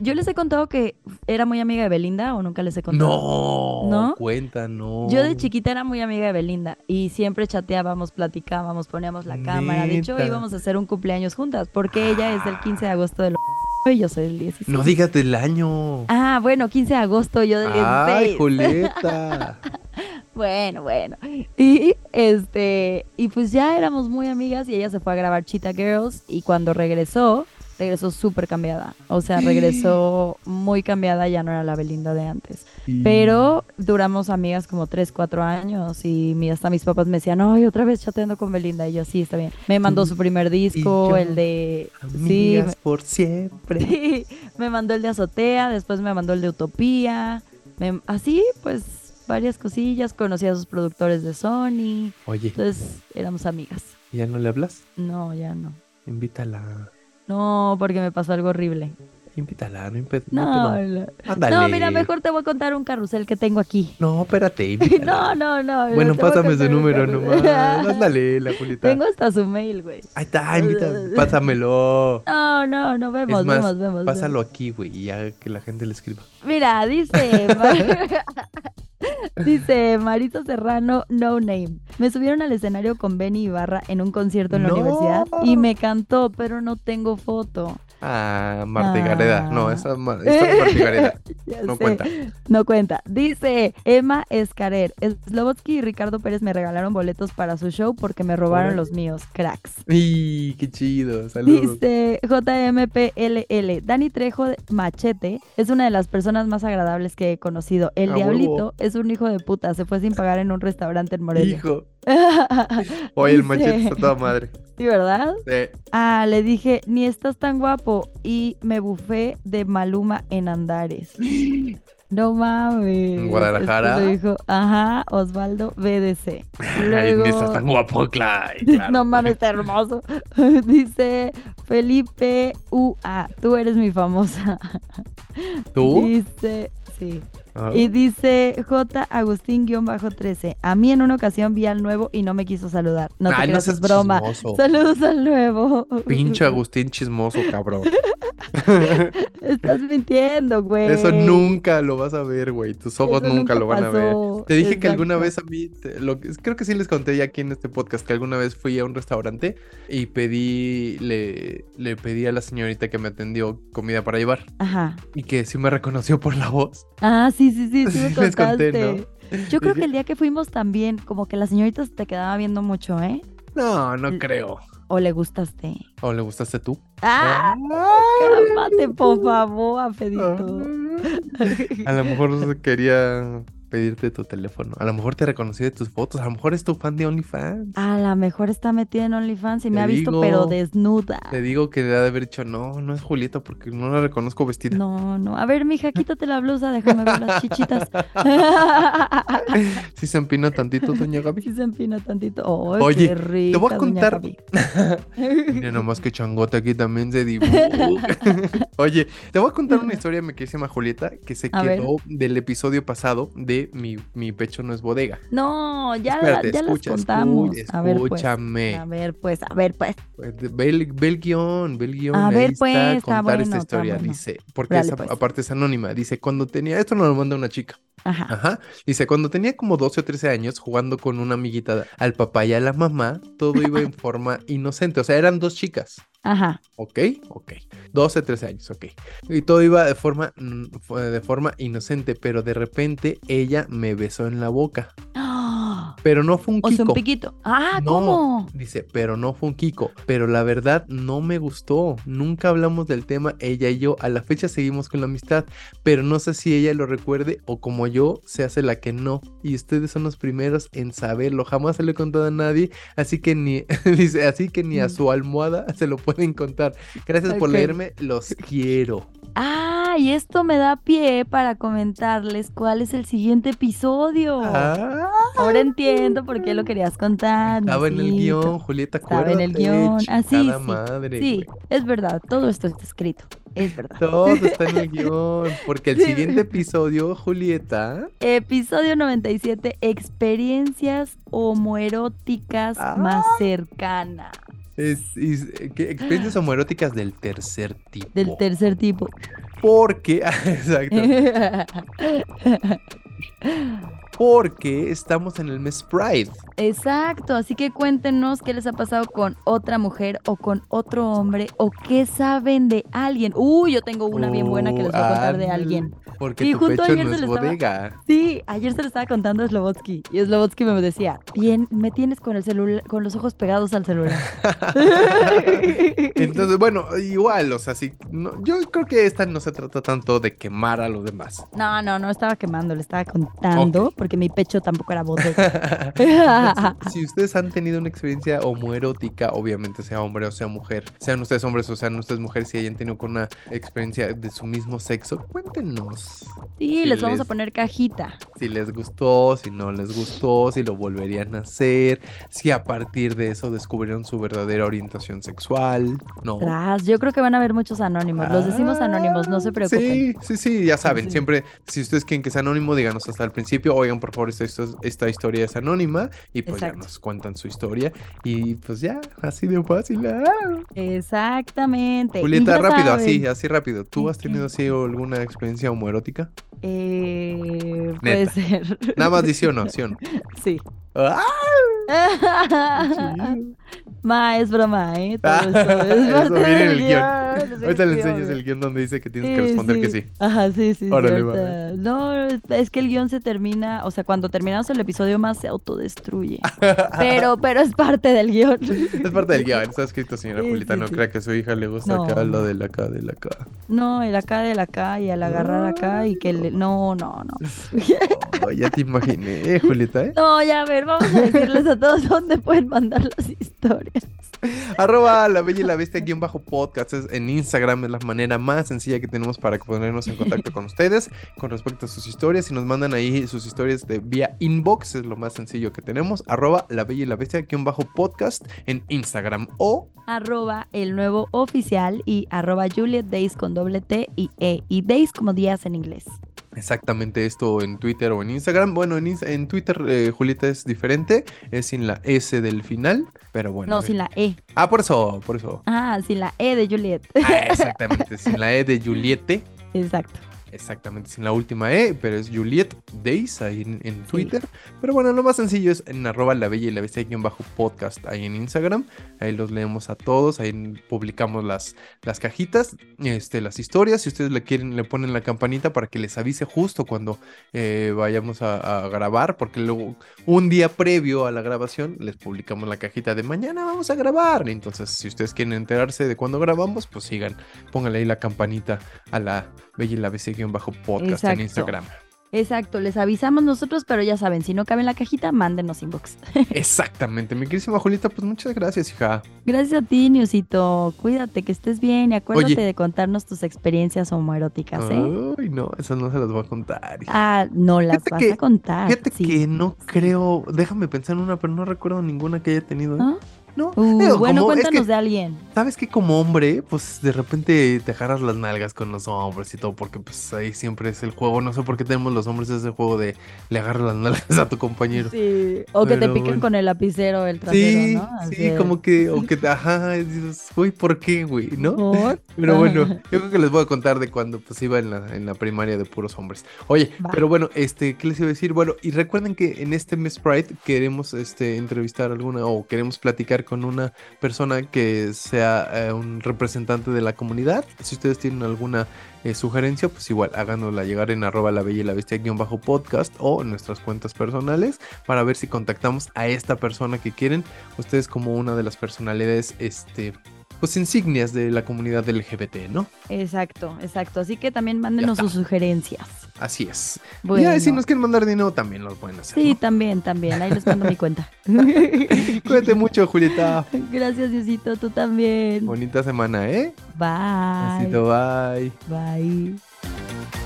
Yo les he contado que era muy amiga de Belinda o nunca les he contado. no, ¿No? cuenta, no. Yo de chiquita era muy amiga de Belinda y siempre chateábamos, platicábamos, poníamos la cámara. De hecho, íbamos a hacer un cumpleaños juntas porque ella es del 15 de agosto del (laughs) y yo soy del 16. No digas del año. Ah, bueno, 15 de agosto, yo del 16. Ay, Julieta. (laughs) Bueno, bueno. Y este, y pues ya éramos muy amigas y ella se fue a grabar Cheetah Girls y cuando regresó, regresó súper cambiada. O sea, regresó muy cambiada, ya no era la Belinda de antes. Pero duramos amigas como 3, 4 años y mi- hasta mis papás me decían, ay, otra vez chateando con Belinda. Y yo, sí, está bien. Me mandó su primer disco, yo, el de... Sí, Amigas por siempre. (laughs) Sí, me mandó el de Azotea, después me mandó el de Utopía. me- así, pues, varias cosillas. Conocí a sus productores de Sony. Oye, Entonces, éramos amigas. ¿ya no le hablas? No, ya no. Invítala. No, porque me pasó algo horrible. Invítala, no impe- No, no. Ándale. No, mira, mejor te voy a contar un carrusel que tengo aquí. No, espérate, (laughs) invítala. No, no, no. Bueno, pásame su número nomás. Ándale, (laughs) la Julita. Tengo hasta su mail, güey. Ahí está, invita, pásamelo. (laughs) No, no, no, vemos, es más, vemos, vemos. pásalo aquí, güey, y ya que la gente le escriba. Mira, dice. Dice Marito Serrano, no name. Me subieron al escenario con Benny Ibarra en un concierto en la No. universidad y me cantó, pero no tengo foto. Ah, Marta y Gareda. No, Ah. esa ma- historia de Marta y Gareda. (laughs) Ya No sé. cuenta. No cuenta. Dice Emma Escarer. Slobotsky y Ricardo Pérez me regalaron boletos para su show porque me robaron los míos, cracks. ¡Y qué chido! Saludos. Dice JMPLL. Dani Trejo Machete es una de las personas más agradables que he conocido. El diablito huevo. es un hijo de puta. Se fue sin pagar en un restaurante en Morelia. Hijo. (laughs) Oye, el machete está toda madre. (laughs) Sí, ¿verdad? Eh, Ah, le dije, ni estás tan guapo. Y me bufé de Maluma en Andares. (gasps) No mames. ¿En Guadalajara? Lo dijo, ajá, Osvaldo BDC. (laughs) Ay, Luego, ni estás tan guapo, claro. no mames, está hermoso. Dice Felipe UA, tú eres mi famosa. ¿Tú? Dice, sí. Ah. Y dice J. Agustín-13. A mí en una ocasión vi al nuevo y no me quiso saludar. No te Ay, creas, es broma. chismoso. Saludos al nuevo. Pinche (laughs) Agustín chismoso, cabrón. (laughs) Estás mintiendo, güey. Eso nunca lo vas a ver, güey. Tus ojos nunca, lo van a ver. Te dije que alguna vez a mí, te- lo que- creo que sí les conté ya aquí en este podcast, que alguna vez fui a un restaurante y pedí, le, le pedí a la señorita que me atendió comida para llevar Ajá. y que sí me reconoció por la voz. Ah, sí, sí, sí, sí me Sí (laughs) les conté, contaste. Yo creo que el día que fuimos también, como que la señorita se te quedaba viendo mucho, ¿eh? No, no creo. O le gustaste. ¿O le gustaste tú? ¡Ah! Cálmate, por favor, Afedito. A lo mejor quería pedirte tu teléfono. A lo mejor te reconocí de tus fotos. A lo mejor es tu fan de OnlyFans. A lo mejor está metida en OnlyFans y me ha visto, pero desnuda. Te digo que le ha de haber dicho, no, no es Julieta porque no la reconozco vestida. No, no. A ver, mija, (laughs) quítate la blusa, déjame ver las chichitas. (laughs) Si se empina tantito, doña Gaby. Sí se empina tantito. ¡Ay, Oye, qué rica, te voy a contar-! (laughs) Mira nomás que changote aquí también se dibuja. Oye, te voy a contar una historia, mi querísima Julieta, que se A ver. quedó del episodio pasado de Mi, mi pecho no es bodega. No, ya, Espérate, ya escucha, las contamos. escu- a ver, pues. escúchame. A ver, pues, a ver, pues. Pues, Ve el, ve el guion, ve el guion. A ahí ver, pues, está contar bueno, esta historia. bueno. Dice, porque Dale, esa- pues. aparte es anónima. Dice, cuando tenía, esto nos lo manda una chica. Ajá. Ajá. Dice, cuando tenía como 12 o 13 años, jugando con una amiguita al papá y a la mamá, todo iba en (laughs) forma inocente. O sea, eran dos chicas. Ajá. ¿Ok? Ok. 12, 13 años, ok. Y todo iba de forma, mm, de forma inocente, pero de repente ella me besó en la boca. (gasps) (gasps) ¡Ah! Pero no fue un O sea, un kiko. piquito. ¡Ah, No, cómo! Dice, pero no fue un Kiko. Pero la verdad no me gustó. Nunca hablamos del tema, ella y yo. A la fecha seguimos con la amistad. Pero no sé si ella lo recuerde o como yo se hace la que no. Y ustedes son los primeros en saberlo. Jamás se lo he contado a nadie. Así que ni, (laughs) dice, así que ni a Mm. su almohada se lo pueden contar. Gracias por leerme. Los quiero. Ah, y esto me da pie para comentarles cuál es el siguiente episodio. Ah, Ahora entiendo por qué lo querías contar. estaba en el guion, Julieta. Estaba en el guion. Ah, sí, madre. Sí, es verdad, todo esto está escrito. Es verdad. Todo está en el (laughs) guion. Porque el siguiente episodio, Julieta. Episodio 97, experiencias homoeróticas Ah. más cercanas. Es, es- ¿qué? experiencias (gasps) homoeróticas del tercer tipo. Del tercer tipo. Porque, (laughs) exacto, (laughs) porque estamos en el mes Pride. Exacto, así que cuéntenos qué les ha pasado con otra mujer o con otro hombre o qué saben de alguien. Uy, yo tengo una bien buena que les voy a contar de alguien. Porque Sí, tu justo pecho ayer no se es le estaba- bodega. Sí, ayer se lo estaba contando a Slobotsky y Slobotsky me decía, bien, me tienes con el celular, con los ojos pegados al celular. (laughs) Entonces, bueno, igual, o sea, sí, no- yo creo que esta no se trata tanto de quemar a los demás. No, no, no estaba quemando, le estaba contando. Porque mi pecho tampoco era bodega. (laughs) si, si ustedes han tenido una experiencia homoerótica, obviamente sea hombre o sea mujer, sean ustedes hombres o sean ustedes mujeres, si hayan tenido con una experiencia de su mismo sexo, cuéntenos Sí, Si les vamos a poner cajita. si les gustó, si no les gustó, si lo volverían a hacer, si a partir de eso descubrieron su verdadera orientación sexual, ¿no? Tras, yo creo que van a haber muchos anónimos. Los decimos anónimos, no se preocupen. Sí, sí, sí, ya saben, Sí. siempre, si ustedes quieren que sea anónimo, díganos hasta el principio, oigan, por favor, esta, esta- esta historia es anónima, y pues ya nos cuentan su historia, y pues ya, así de fácil. ah. Exactamente. Julieta, rápido, así, así rápido, ¿tú has tenido así alguna experiencia homoerótica? Eh, puede Neta. ser. Nada más (laughs) di sí o no, sí o no. Sí. (laughs) ¡Ah! Ma, es broma, ¿eh? Todo Ah, esto es eso parte viene en del el guion. guion. ahora les Ahorita le enseñas el guion donde dice que tienes Sí, que responder que sí. Ajá, sí, sí. Órale, ahorita- No, es que el guion se termina, o sea, cuando terminamos el episodio más se autodestruye. (laughs) Pero, pero es parte del guion. Es parte del guion, está escrito, señora Sí, Julita. no crea que a su hija le gusta No, acá lo no. de la acá, de la acá. No, el acá del acá y el agarrar acá y que le... No, no, no. (laughs) Oh, ya te imaginé, Julieta, ¿eh? No, ya a ver, vamos a decirles a todos dónde pueden mandar las historias. Arroba la bella y la bestia guion bajo podcast es en Instagram es la manera más sencilla que tenemos para ponernos en contacto con ustedes con respecto a sus historias. Si nos mandan ahí sus historias de vía inbox es lo más sencillo que tenemos. Arroba la bella y la bestia guion bajo podcast en Instagram o Arroba el nuevo oficial y arroba Juliet Days con doble T y E. Y Days como días en inglés. Exactamente esto en Twitter o en Instagram. Bueno, en, en Twitter eh, Julieta es diferente, es sin la S del final, pero bueno. No, eh. sin la E. Ah, por eso, por eso. Ah, sin la E de Juliet. Ah, exactamente, sin la E de Juliette. (laughs) Exacto. Exactamente, sin la última E, pero es Juliet Days ahí en, en Twitter. Pero bueno, lo más sencillo es en arroba la bella y la bestia bajo podcast ahí en Instagram. Ahí los leemos a todos, ahí publicamos las, las cajitas, este, las historias. Si ustedes le quieren, le ponen la campanita para que les avise justo cuando eh, vayamos a, a grabar, porque luego un día previo a la grabación les publicamos la cajita de mañana vamos a grabar. Entonces, si ustedes quieren enterarse de cuándo grabamos, pues sigan, pónganle ahí la campanita a la bajo podcast en. Instagram. Exacto, les avisamos nosotros, pero ya saben, si no cabe en la cajita, mándenos inbox. (laughs) Exactamente, mi querísima Julita, pues muchas gracias, hija. Gracias a ti, Niusito. Cuídate, que estés bien y acuérdate Oye. de contarnos tus experiencias homoeróticas, ¿eh? Ay, no, esas no se las voy a contar. hija. Ah, no las Fíjate vas que- a contar. Fíjate sí. que no creo, déjame pensar en una, pero no recuerdo ninguna que haya tenido. ¿eh? ¿No? Uh, digo, bueno, como- es cuéntanos que, de alguien. sabes que como hombre, pues de repente te agarras las nalgas con los hombres y todo, porque pues ahí siempre es el juego. No sé por qué tenemos los hombres ese juego de le agarras las nalgas (laughs) a tu compañero. Sí. O que te piquen bueno. con el lapicero el trasero, Sí, ¿no? Así sí, como que, o (laughs) que, te- ajá, dices, uy, ¿por qué, güey? ¿No? ¿por? Pero (laughs) bueno, yo creo que les voy a contar de cuando pues iba en la, en la primaria de puros hombres. Oye, Va. pero bueno, este, ¿qué les iba a decir? Bueno, y recuerden que en este Miss Pride queremos este, entrevistar alguna o queremos platicar con una persona que sea eh, un representante de la comunidad. Si ustedes tienen alguna eh, sugerencia, pues igual háganosla llegar en arroba la bella y la bestia guion bajo podcast o en nuestras cuentas personales para ver si contactamos a esta persona que quieren. Ustedes como una de las personalidades, este, pues insignias de la comunidad LGBT, ¿no? Exacto, exacto. Así que también mándenos sus sugerencias. Así es. Bueno. Y si nos quieren mandar dinero también lo pueden hacer. Sí, ¿no? también, también. Ahí les mando mi cuenta. (laughs) Cuídate mucho, Julieta. Gracias, Diosito. Tú también. Bonita semana, ¿eh? Bye. Besito, bye. Bye.